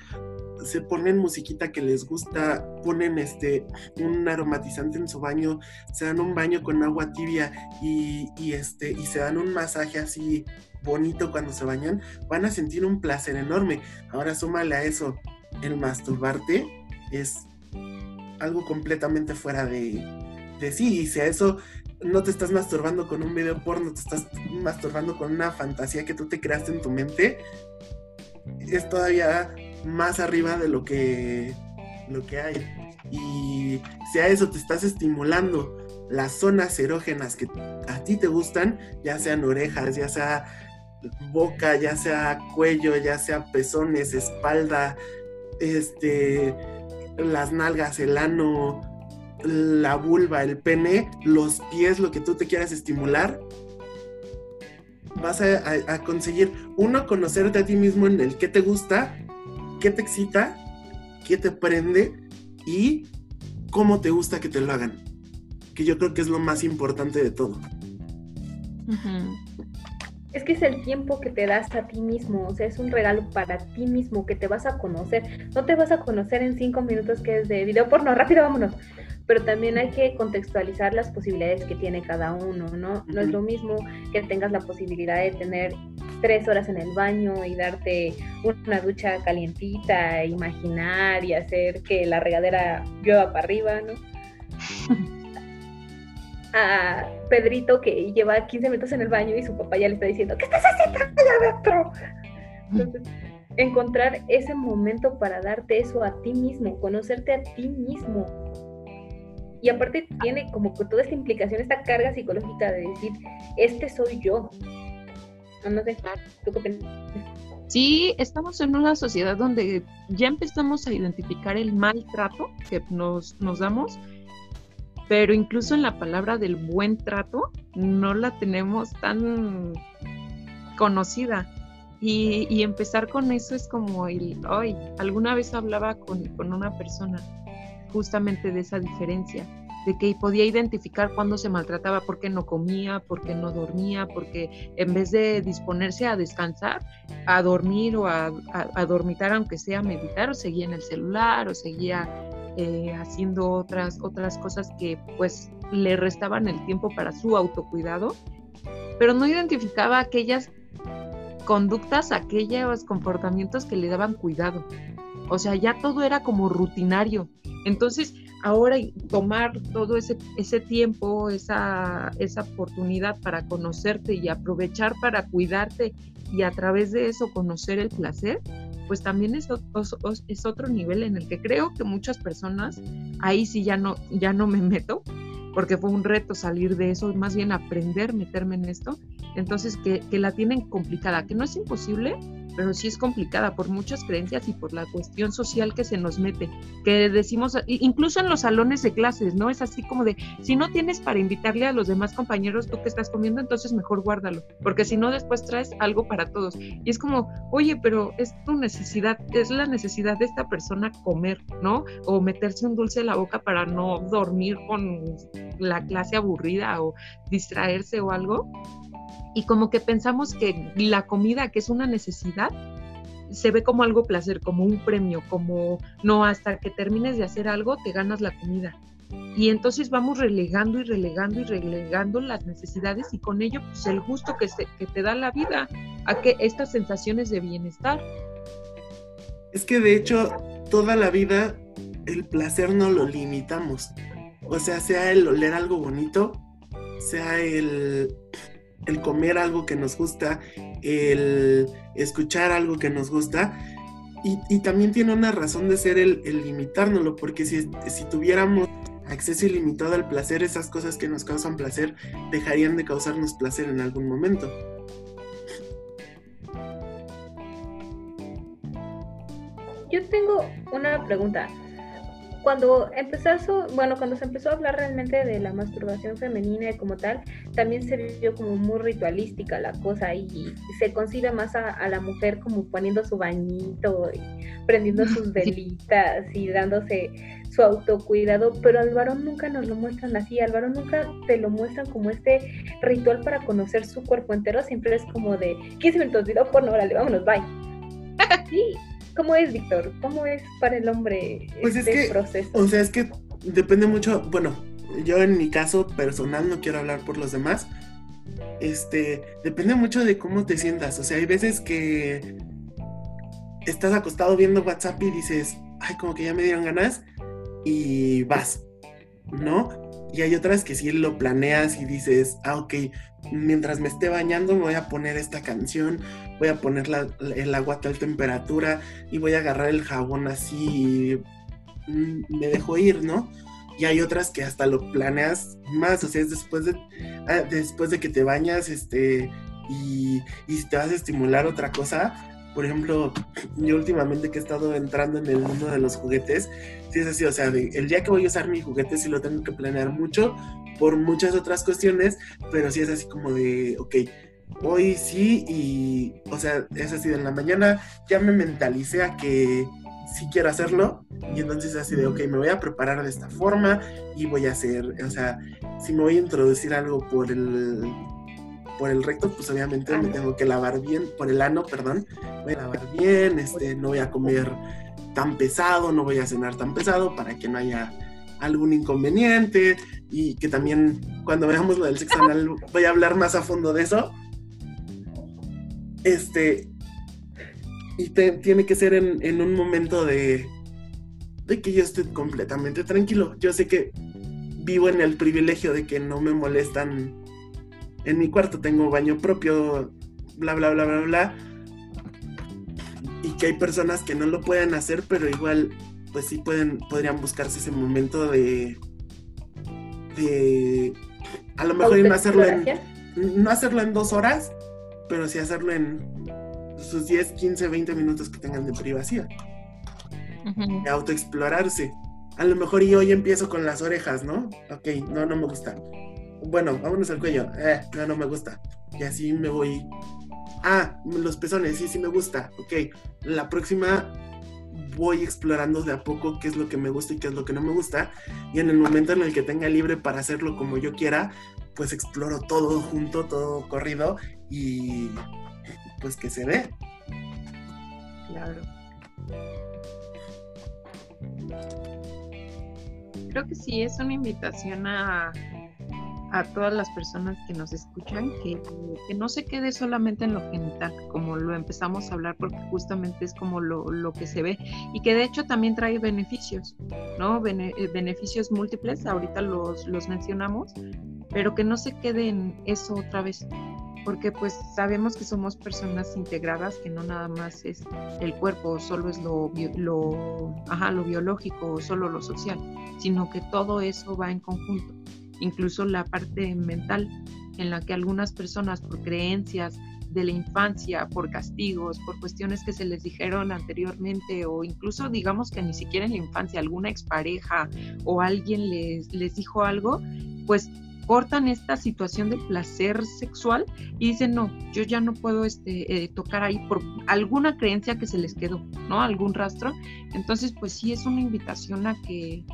se ponen musiquita que les gusta, ponen este un aromatizante en su baño, se dan un baño con agua tibia y, y, este, y se dan un masaje así bonito cuando se bañan, van a sentir un placer enorme. Ahora súmale a eso el masturbarte, es algo completamente fuera de, de sí. Y si a eso no te estás masturbando con un video porno, te estás masturbando con una fantasía que tú te creaste en tu mente, es todavía más arriba de lo que, lo que hay. Y si a eso te estás estimulando las zonas erógenas que a ti te gustan, ya sean orejas, ya sea boca, ya sea cuello, ya sea pezones, espalda, este, las nalgas, el ano, la vulva, el pene, los pies, lo que tú te quieras estimular, vas a, conseguir, uno, conocerte a ti mismo en el qué te gusta, qué te excita, qué te prende y cómo te gusta que te lo hagan. Que yo creo que es lo más importante de todo. Es que es el tiempo que te das a ti mismo, o sea, es un regalo para ti mismo que te vas a conocer. No te vas a conocer en cinco minutos que es de video porno, rápido vámonos pero también hay que contextualizar las posibilidades que tiene cada uno, ¿no? No es lo mismo que tengas la posibilidad de tener tres horas en el baño y darte una ducha calientita, imaginar y hacer que la regadera llueva para arriba, ¿no? [laughs] a Pedrito que lleva 15 minutos en el baño y su papá ya le está diciendo, ¿qué estás haciendo allá adentro? Entonces, encontrar ese momento para darte eso a ti mismo, conocerte a ti mismo, y aparte tiene como que toda esta implicación, esta carga psicológica de decir, este soy yo. No, sé, ¿tú Sí, estamos en una sociedad donde ya empezamos a identificar el maltrato que nos, nos damos, pero incluso en la palabra del buen trato no la tenemos tan conocida. Y, y empezar con eso es como el, hoy, alguna vez hablaba con, con una persona justamente de esa diferencia, de que podía identificar cuándo se maltrataba, por qué no comía, por qué no dormía, porque en vez de disponerse a descansar, a dormir o a, dormitar, aunque sea meditar, o seguía en el celular, o seguía eh, haciendo otras, otras cosas que pues le restaban el tiempo para su autocuidado, pero no identificaba aquellas conductas, aquellos comportamientos que le daban cuidado. O sea, ya todo era como rutinario. Entonces, ahora tomar todo ese, ese tiempo, esa, esa oportunidad para conocerte y aprovechar para cuidarte y a través de eso conocer el placer, pues también es, es, otro nivel en el que creo que muchas personas, ahí sí ya no, ya no me meto, porque fue un reto salir de eso, más bien aprender, meterme en esto, entonces que, que la tienen complicada, que no es imposible, pero sí es complicada por muchas creencias y por la cuestión social que se nos mete, que decimos, incluso en los salones de clases, ¿no? Es así como de, si no tienes para invitarle a los demás compañeros tú que estás comiendo, entonces mejor guárdalo, porque si no después traes algo para todos. Y es como, oye, pero es tu necesidad, es la necesidad de esta persona comer, ¿no? O meterse un dulce en la boca para no dormir con la clase aburrida o distraerse o algo y como que pensamos que la comida, que es una necesidad, se ve como algo placer, como un premio, como no, hasta que termines de hacer algo te ganas la comida. Y entonces vamos relegando y relegando y relegando las necesidades y con ello pues el gusto que, se, que te da la vida, a que estas sensaciones de bienestar. Es que de hecho toda la vida el placer no lo limitamos. O sea, sea el oler algo bonito, sea el el comer algo que nos gusta, el escuchar algo que nos gusta. Y, también tiene una razón de ser el, limitárnoslo, porque si, si tuviéramos acceso ilimitado al placer, esas cosas que nos causan placer dejarían de causarnos placer en algún momento. Yo tengo una pregunta cuando empezó, bueno, cuando se empezó a hablar realmente de la masturbación femenina y como tal, también se vio como muy ritualística la cosa y se concibe más a, la mujer como poniendo su bañito y prendiendo sus [laughs] velitas y dándose su autocuidado, pero al varón nunca nos lo muestran así, al varón nunca te lo muestran como este ritual para conocer su cuerpo entero, siempre es como de 15 minutos, video porno, órale, vámonos, bye. [laughs] Sí, ¿Cómo es, Víctor? ¿Cómo es para el hombre pues este proceso? O sea, es que depende mucho, bueno, yo en mi caso personal no quiero hablar por los demás. Este, depende mucho de cómo te sientas. O sea, hay veces que estás acostado viendo WhatsApp y dices, ay, como que ya me dieron ganas y vas, ¿no? Y hay otras que sí lo planeas y dices, ah, ok, mientras me esté bañando me voy a poner esta canción, voy a poner el agua a tal temperatura y voy a agarrar el jabón así y mm, me dejo ir, ¿no? Y hay otras que hasta lo planeas más, o sea, es después de, ah, después de que te bañas, este, y, y te vas a estimular otra cosa, por ejemplo, [clears throat] yo últimamente que he estado entrando en el mundo de los juguetes, sí es así, o sea, el día que voy a usar mi juguete sí lo tengo que planear mucho por muchas otras cuestiones, pero sí es así como de, ok, hoy sí y, o sea, es así de en la mañana ya me mentalicé a que sí quiero hacerlo y entonces así de, ok, me voy a preparar de esta forma y voy a hacer, o sea, si me voy a introducir algo por el por el recto, pues obviamente me tengo que lavar bien, por el ano, perdón, voy a lavar bien, este, no voy a comer tan pesado, no voy a cenar tan pesado para que no haya algún inconveniente y que también cuando veamos lo del sexo anal voy a hablar más a fondo de eso. Este, y tiene que ser en, en, un momento de, de que yo esté completamente tranquilo. Yo sé que vivo en el privilegio de que no me molestan en mi cuarto, tengo baño propio, bla, bla, bla, bla, bla. Y que hay personas que no lo pueden hacer, pero igual, pues sí pueden, podrían buscarse ese momento de, de, a lo mejor no hacerlo en, no hacerlo en dos horas, pero sí hacerlo en sus 10, 15, 20 minutos que tengan de privacidad. De autoexplorarse. A lo mejor y hoy empiezo con las orejas, ¿no? Ok, no, no me gusta bueno, vámonos al cuello, eh, no, no me gusta. Y así me voy. Ah, los pezones, sí, sí me gusta. Ok, la próxima voy explorando de a poco qué es lo que me gusta y qué es lo que no me gusta. Y en el momento en el que tenga libre para hacerlo como yo quiera, pues exploro todo junto, todo corrido y pues que se ve. Claro. Creo que sí, es una invitación a a todas las personas que nos escuchan que, no se quede solamente en lo genital, como lo empezamos a hablar, porque justamente es como lo, que se ve y que de hecho también trae beneficios, ¿no? Eh, beneficios múltiples, ahorita los, los mencionamos, pero que no se quede en eso otra vez, porque pues sabemos que somos personas integradas, que no nada más es el cuerpo, solo es lo, lo, ajá, lo biológico, solo lo social, sino que todo eso va en conjunto incluso la parte mental en la que algunas personas por creencias de la infancia, por castigos, por cuestiones que se les dijeron anteriormente o incluso digamos que ni siquiera en la infancia alguna expareja o alguien les, les dijo algo, pues cortan esta situación de placer sexual y dicen, no, yo ya no puedo este, eh, tocar ahí por alguna creencia que se les quedó, ¿no? Algún rastro. Entonces, pues sí es una invitación a que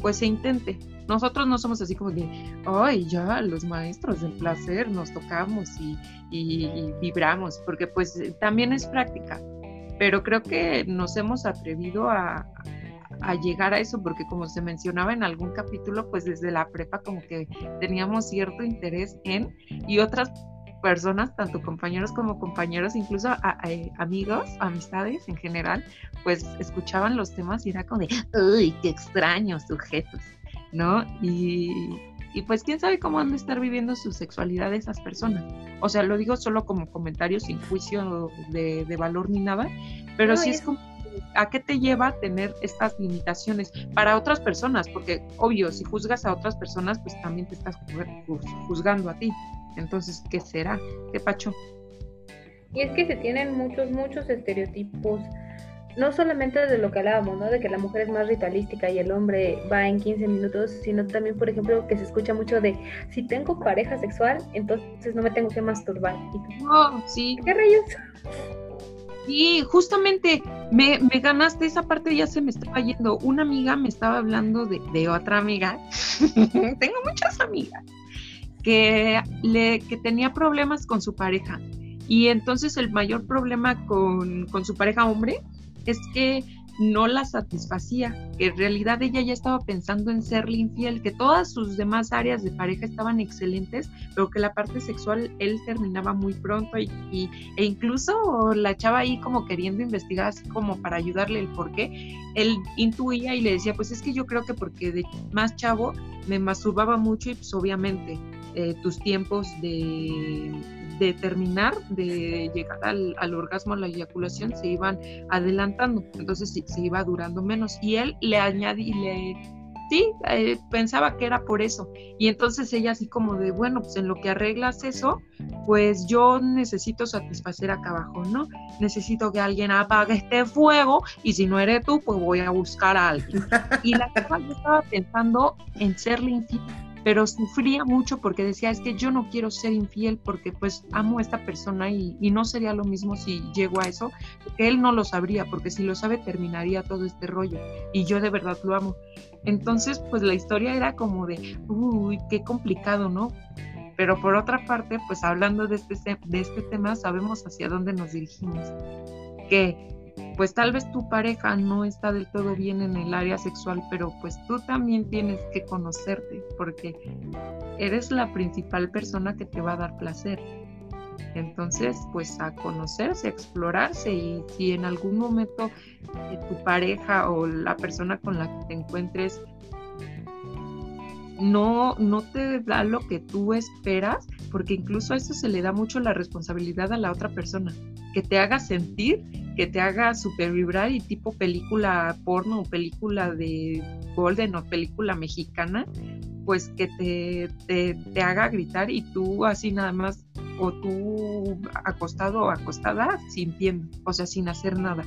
pues se intente, nosotros no somos así como de, ay, ya, los maestros del placer nos tocamos y, vibramos, porque pues también es práctica, pero creo que nos hemos atrevido a, a llegar a eso, porque como se mencionaba en algún capítulo, pues desde la prepa como que teníamos cierto interés en, y otras personas, tanto compañeros como compañeros, incluso amigos, amistades en general, pues escuchaban los temas y era como de, qué extraños sujetos. ¿no? Y, pues quién sabe cómo han de estar viviendo su sexualidad esas personas. O sea, lo digo solo como comentario sin juicio de, valor ni nada, pero sí es como ¿a qué te lleva tener estas limitaciones para otras personas? Porque, obvio, si juzgas a otras personas, pues también te estás juzgando a ti. Entonces, ¿qué será? ¿Qué pacho? Y es que se tienen muchos, muchos estereotipos no solamente de lo que hablábamos, ¿no? De que la mujer es más ritualística y el hombre va en 15 minutos, sino también, por ejemplo, que se escucha mucho de si tengo pareja sexual, entonces no me tengo que masturbar. No, sí. ¿Qué rayos? Sí, justamente me, me, ganaste esa parte, ya se me estaba yendo. Una amiga me estaba hablando de, de otra amiga. [laughs] Tengo muchas amigas que, le, que tenía problemas con su pareja. Y entonces el mayor problema con, con su pareja hombre es que no la satisfacía, que en realidad ella ya estaba pensando en serle infiel, que todas sus demás áreas de pareja estaban excelentes, pero que la parte sexual él terminaba muy pronto y, e incluso la echaba ahí como queriendo investigar así como para ayudarle el por qué. Él intuía y le decía, pues es que yo creo que porque de más chavo me masturbaba mucho y pues obviamente eh, tus tiempos de de terminar, de llegar al, al, orgasmo, a la eyaculación, se iban adelantando, entonces se, iba durando menos. Y él le añadí, le, sí, eh, pensaba que era por eso. Y entonces ella así como de, bueno, pues en lo que arreglas eso, pues yo necesito satisfacer acá abajo, ¿no? Necesito que alguien apague este fuego y si no eres tú, pues voy a buscar a alguien. Y la yo estaba pensando en serle infiel pero sufría mucho porque decía, es que yo no quiero ser infiel porque pues amo a esta persona y, y no sería lo mismo si llego a eso, él no lo sabría, porque si lo sabe terminaría todo este rollo y yo de verdad lo amo. Entonces, pues la historia era como de, uy, qué complicado, ¿no? Pero por otra parte, pues hablando de este, de este tema, sabemos hacia dónde nos dirigimos. Que pues tal vez tu pareja no está del todo bien en el área sexual, pero pues tú también tienes que conocerte porque eres la principal persona que te va a dar placer. Entonces, pues a conocerse, a explorarse y si en algún momento eh, tu pareja o la persona con la que te encuentres no, no te da lo que tú esperas, porque incluso a eso se le da mucho la responsabilidad a la otra persona, que te haga sentir, que te haga super vibrar y tipo película porno o película de Golden o película mexicana, pues que te, te, te haga gritar y tú así nada más, o tú acostado o acostada sintiendo, o sea, sin hacer nada.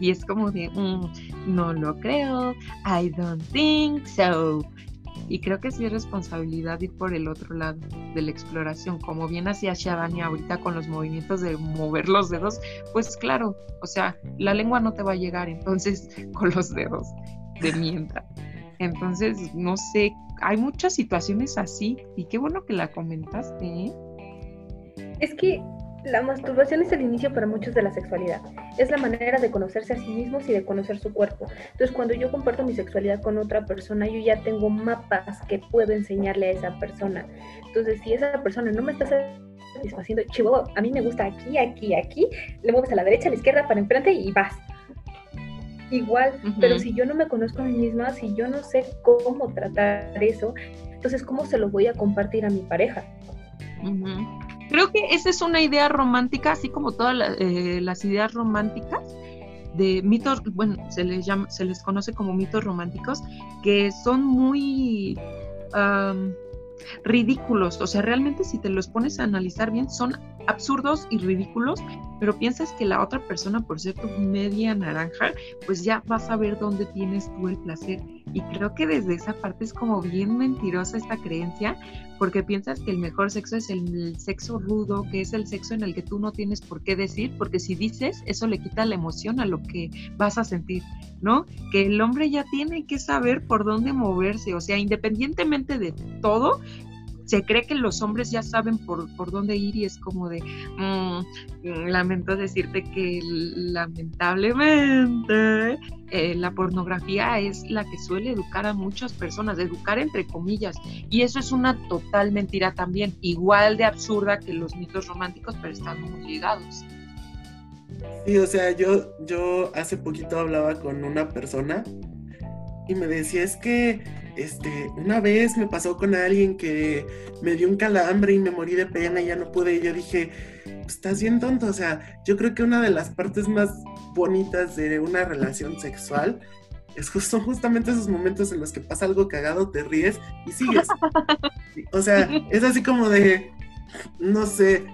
Y es como de, mm, no lo creo, I don't think so. Y creo que sí es responsabilidad ir por el otro lado de la exploración, como bien hacía Shabani ahorita con los movimientos de mover los dedos, pues claro, o sea, la lengua no te va a llegar entonces [laughs] con los dedos de mientras. Entonces, no sé, hay muchas situaciones así y qué bueno que la comentaste. ¿eh? Es que la masturbación es el inicio para muchos de la sexualidad. Es la manera de conocerse a sí mismos y de conocer su cuerpo. Entonces, cuando yo comparto mi sexualidad con otra persona, yo ya tengo mapas que puedo enseñarle a esa persona. Entonces, si esa persona no me está satisfaciendo, chihuahua, a mí me gusta aquí, aquí, aquí, le mueves a la derecha, a la izquierda, para enfrente y vas. Igual, pero si yo no me conozco a mí misma, si yo no sé cómo tratar eso, entonces, ¿cómo se lo voy a compartir a mi pareja? Creo que esa es una idea romántica, así como todas eh, las ideas románticas de mitos, bueno, se les llama, se les conoce como mitos románticos, que son muy ridículos. O sea, realmente si te los pones a analizar bien, son absurdos y ridículos, pero piensas que la otra persona, por ser tu media naranja, pues ya vas a ver dónde tienes tú el placer. Y creo que desde esa parte es como bien mentirosa esta creencia, porque piensas que el mejor sexo es el sexo rudo, que es el sexo en el que tú no tienes por qué decir, porque si dices, eso le quita la emoción a lo que vas a sentir, ¿no? Que el hombre ya tiene que saber por dónde moverse, o sea, independientemente de todo, se cree que los hombres ya saben por, por dónde ir y es como de, mm, lamento decirte que lamentablemente eh, la pornografía es la que suele educar a muchas personas, educar entre comillas, y eso es una total mentira también, igual de absurda que los mitos románticos, pero están muy ligados. Sí, o sea, yo, yo hace poquito hablaba con una persona y me decía, es que este, una vez me pasó con alguien que me dio un calambre y me morí de pena y ya no pude. Y yo dije, estás bien tonto. O sea, yo creo que una de las partes más bonitas de una relación sexual es justo, justamente esos momentos en los que pasa algo cagado, te ríes y sigues. [laughs] O sea, es así como de, no sé,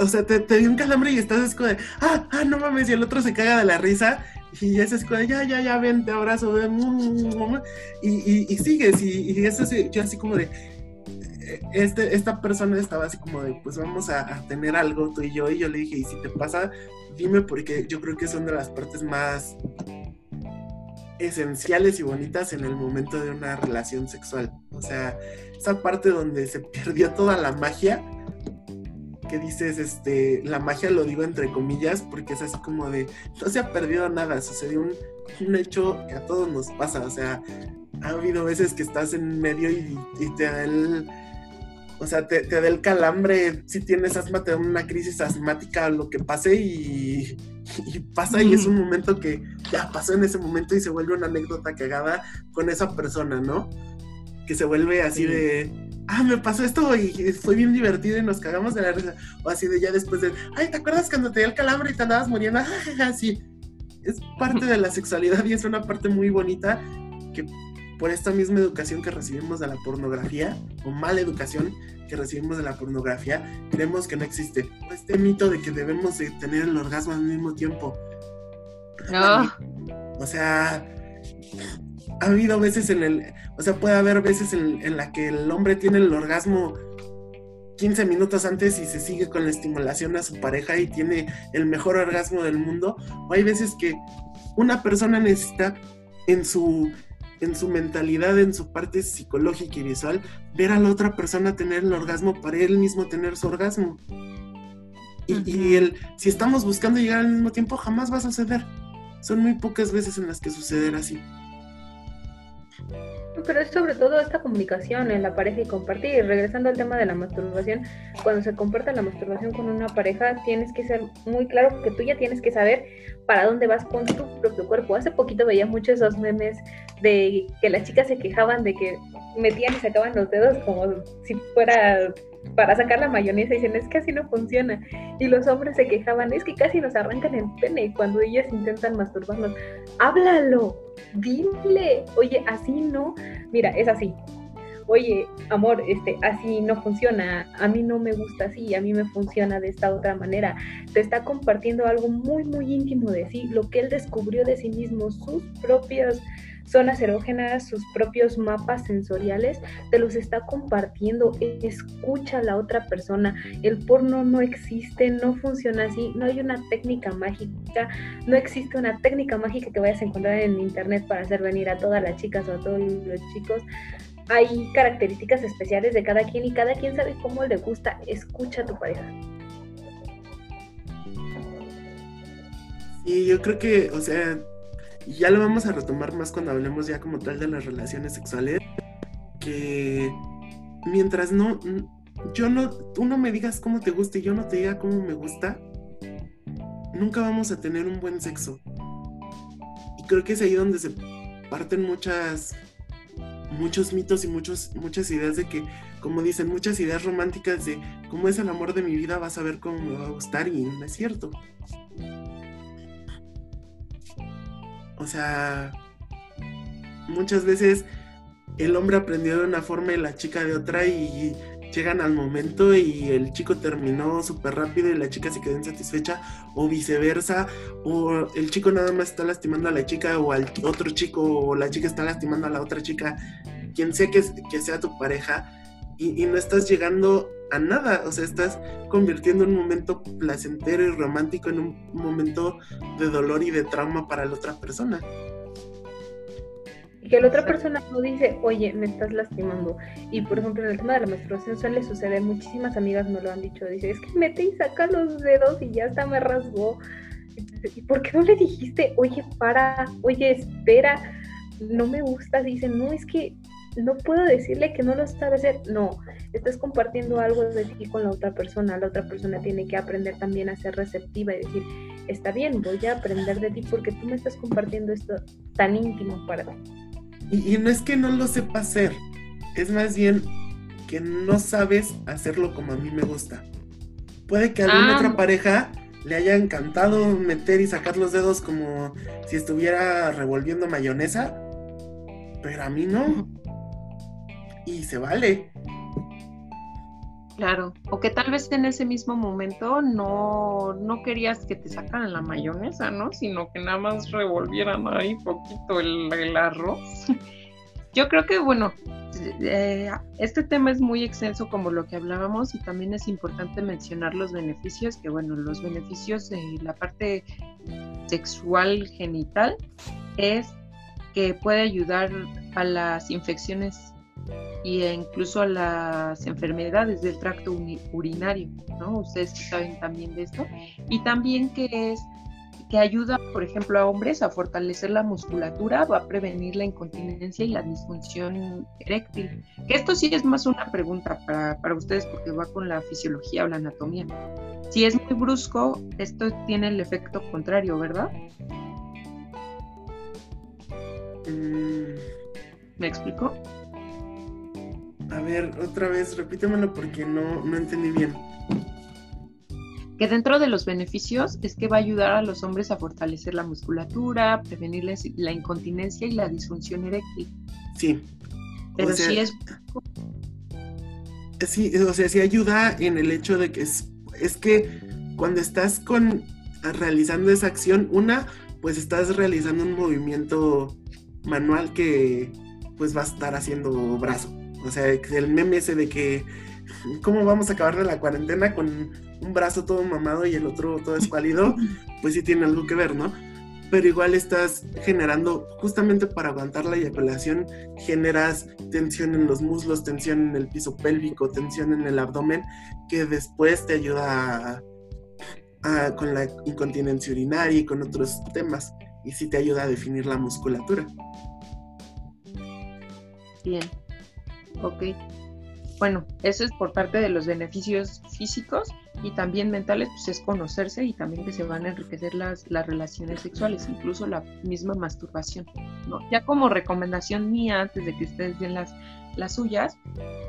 o sea, te, te dio un calambre y estás como de, ah, ah, no mames, y el otro se caga de la risa y esa es ya, ya, ya, ven, te abrazo, ven, y, y, sigues, y, eso es yo así como de, eh, este, esta persona estaba así como de, pues vamos a, tener algo tú y yo, y yo le dije, y si te pasa, dime porque yo creo que son de las partes más esenciales y bonitas en el momento de una relación sexual. O sea, esa parte donde se [laughs] perdió toda la magia, que dices, este, la magia lo digo entre comillas, porque es así como de, no se ha perdido nada, sucedió un, un hecho que a todos nos pasa, o sea, ha habido veces que estás en medio y, te da el, o sea, te, da el calambre, si tienes asma, te da una crisis asmática, lo que pase y, y pasa y es un momento que ya pasó en ese momento y se vuelve una anécdota cagada con esa persona, ¿no? Que se vuelve así de ah, me pasó esto y fue bien divertido y nos cagamos de la risa. O así de ya después de, ay, ¿te acuerdas cuando te dio el calambre y te andabas muriendo? [laughs] sí. Es parte de la sexualidad y es una parte muy bonita que por esta misma educación que recibimos de la pornografía, o mala educación que recibimos de la pornografía, creemos que no existe. Este mito de que debemos de tener el orgasmo al mismo tiempo. No. O sea, ha habido veces en el, o sea, puede haber veces en, en la que el hombre tiene el orgasmo 15 minutos antes y se sigue con la estimulación a su pareja y tiene el mejor orgasmo del mundo. O hay veces que una persona necesita en su en su mentalidad, en su parte psicológica y visual, ver a la otra persona tener el orgasmo para él mismo tener su orgasmo. Y, y el, si estamos buscando llegar al mismo tiempo, jamás va a suceder. Son muy pocas veces en las que suceder así. Pero es sobre todo esta comunicación en la pareja y compartir. Regresando al tema de la masturbación, cuando se comparte la masturbación con una pareja, tienes que ser muy claro que tú ya tienes que saber para dónde vas con tu propio cuerpo. Hace poquito veía muchos esos memes de que las chicas se quejaban de que metían y sacaban los dedos como si fuera para sacar la mayonesa y dicen, es que así no funciona. Y los hombres se quejaban, es que casi nos arrancan el pene cuando ellas intentan masturbarnos. Háblalo, dile, oye, así no, mira, es así. Oye, amor, este, así no funciona, a mí no me gusta así, a mí me funciona de esta otra manera. Te está compartiendo algo muy, muy íntimo de sí, lo que él descubrió de sí mismo, sus propias zonas erógenas, sus propios mapas sensoriales, te los está compartiendo, escucha a la otra persona. El porno no existe, no funciona así, no hay una técnica mágica, no existe una técnica mágica que vayas a encontrar en internet para hacer venir a todas las chicas o a todos los chicos. Hay características especiales de cada quien y cada quien sabe cómo le gusta. Escucha a tu pareja. Sí, yo creo que, o sea, y ya lo vamos a retomar más cuando hablemos ya como tal de las relaciones sexuales. Que mientras no, yo no, tú no me digas cómo te gusta y yo no te diga cómo me gusta, nunca vamos a tener un buen sexo. Y creo que es ahí donde se parten muchas, muchos mitos y muchos, muchas ideas de que, como dicen, muchas ideas románticas de cómo es el amor de mi vida, vas a ver cómo me va a gustar y no es cierto. O sea, muchas veces el hombre aprendió de una forma y la chica de otra y llegan al momento y el chico terminó súper rápido y la chica se quedó insatisfecha o viceversa o el chico nada más está lastimando a la chica o al otro chico o la chica está lastimando a la otra chica, quien sea que, que sea tu pareja y, y no estás llegando a nada, o sea, estás convirtiendo un momento placentero y romántico en un momento de dolor y de trauma para la otra persona. Y que la otra persona no dice, oye, me estás lastimando. Y por ejemplo, en el tema de la menstruación suele suceder, muchísimas amigas me lo han dicho, dice, es que mete y saca los dedos y ya hasta me rasgó. ¿Y por qué no le dijiste, oye, para, oye, espera, no me gusta? Dicen, no, es que no puedo decirle que no lo sabe hacer. No, estás compartiendo algo de ti con la otra persona. La otra persona tiene que aprender también a ser receptiva y decir, está bien, voy a aprender de ti porque tú me estás compartiendo esto tan íntimo para ti. Y, no es que no lo sepa hacer, es más bien que no sabes hacerlo como a mí me gusta. Puede que a alguna ah. otra pareja le haya encantado meter y sacar los dedos como si estuviera revolviendo mayonesa, pero a mí no y se vale. Claro, o que tal vez en ese mismo momento no, no querías que te sacaran la mayonesa, ¿no? Sino que nada más revolvieran ahí poquito el, arroz. [laughs] Yo creo que, bueno, eh, este tema es muy extenso como lo que hablábamos y también es importante mencionar los beneficios, que bueno, los beneficios de la parte sexual genital es que puede ayudar a las infecciones e incluso a las enfermedades del tracto urinario, ¿no? Ustedes saben también de esto. Y también que es que ayuda, por ejemplo, a hombres a fortalecer la musculatura, va a prevenir la incontinencia y la disfunción eréctil. Que esto sí es más una pregunta para, para ustedes porque va con la fisiología o la anatomía. Si es muy brusco, esto tiene el efecto contrario, ¿verdad? Mm. ¿Me explico? A ver, otra vez, repítemelo porque no, no entendí bien. Que dentro de los beneficios es que va a ayudar a los hombres a fortalecer la musculatura, prevenir la incontinencia y la disfunción eréctil. Sí. Pero sí es... Sí, o sea, sí ayuda en el hecho de que es, es que cuando estás con realizando esa acción, una, pues estás realizando un movimiento manual que pues va a estar haciendo brazo. O sea, el meme ese de que ¿cómo vamos a acabar de la cuarentena con un brazo todo mamado y el otro todo escuálido? [laughs] Pues sí tiene algo que ver, ¿no? Pero igual estás generando, justamente para aguantar la eyaculación, generas tensión en los muslos, tensión en el piso pélvico, tensión en el abdomen, que después te ayuda con la incontinencia urinaria y con otros temas. Y sí te ayuda a definir la musculatura. Bien. Ok. Bueno, eso es por parte de los beneficios físicos y también mentales, pues es conocerse y también que se van a enriquecer las, las relaciones sexuales, incluso la misma masturbación. ¿no? Ya como recomendación mía, antes de que ustedes den las, las suyas,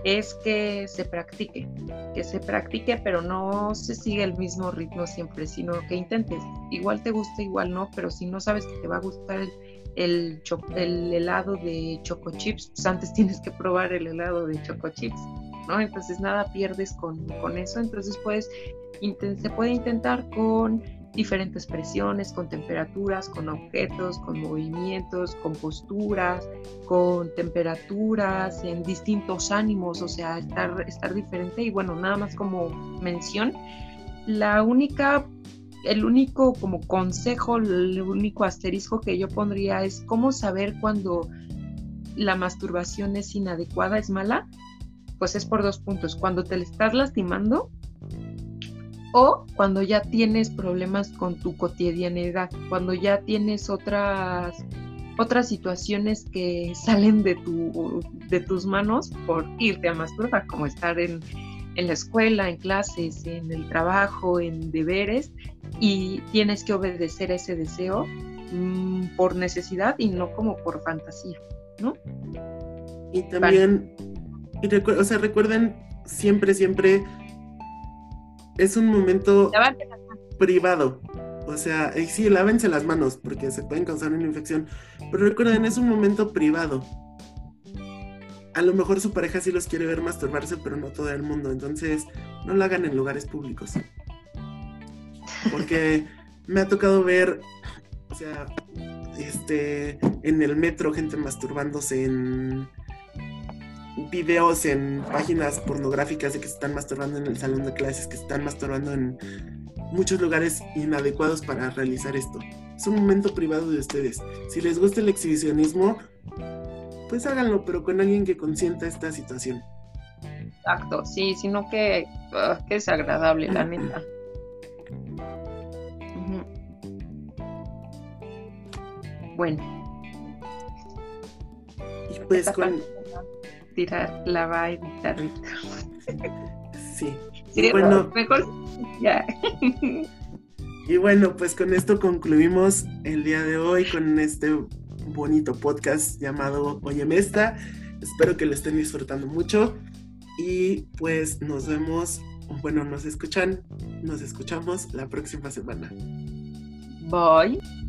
es que se practique, que se practique, pero no se sigue el mismo ritmo siempre, sino que intentes. Igual te gusta, igual no, pero si no sabes que te va a gustar el, el, el helado de choco chips, pues antes tienes que probar el helado de choco chips, ¿no? Entonces nada pierdes con, con eso, entonces puedes, se puede intentar con diferentes presiones, con temperaturas, con objetos, con movimientos, con posturas, con temperaturas, en distintos ánimos, o sea, estar, estar diferente. Y bueno, nada más como mención, la única el único como consejo, el único asterisco que yo pondría es cómo saber cuando la masturbación es inadecuada, es mala, pues es por dos puntos. Cuando te le estás lastimando o cuando ya tienes problemas con tu cotidianidad, cuando ya tienes otras otras situaciones que [laughs] salen de tu de tus manos por irte a masturbar, como estar en en la escuela, en clases, en el trabajo, en deberes, y tienes que obedecer a ese deseo mm, por necesidad y no como por fantasía, ¿no? Y también, o sea, recuerden siempre, siempre, es un momento privado. O sea, sí, lávense las manos porque se pueden causar una infección, pero recuerden, es un momento privado a lo mejor su pareja sí los quiere ver masturbarse, pero no todo el mundo. Entonces, no lo hagan en lugares públicos. Porque me ha tocado ver, o sea, este, en el metro, gente masturbándose en videos, en páginas pornográficas de que se están masturbando en el salón de clases, que se están masturbando en muchos lugares inadecuados para realizar esto. Es un momento privado de ustedes. Si les gusta el exhibicionismo, pues háganlo, pero con alguien que consienta esta situación. Exacto, sí, sino que, ah, es agradable, la neta. Bueno. Y pues con... Tirar la vaina. sí. sí. bueno, mejor ya. y bueno, pues con esto concluimos el día de hoy con este bonito podcast llamado Oye Mesta. Espero que lo estén disfrutando mucho y pues nos vemos, bueno, nos escuchan, nos escuchamos la próxima semana. Bye.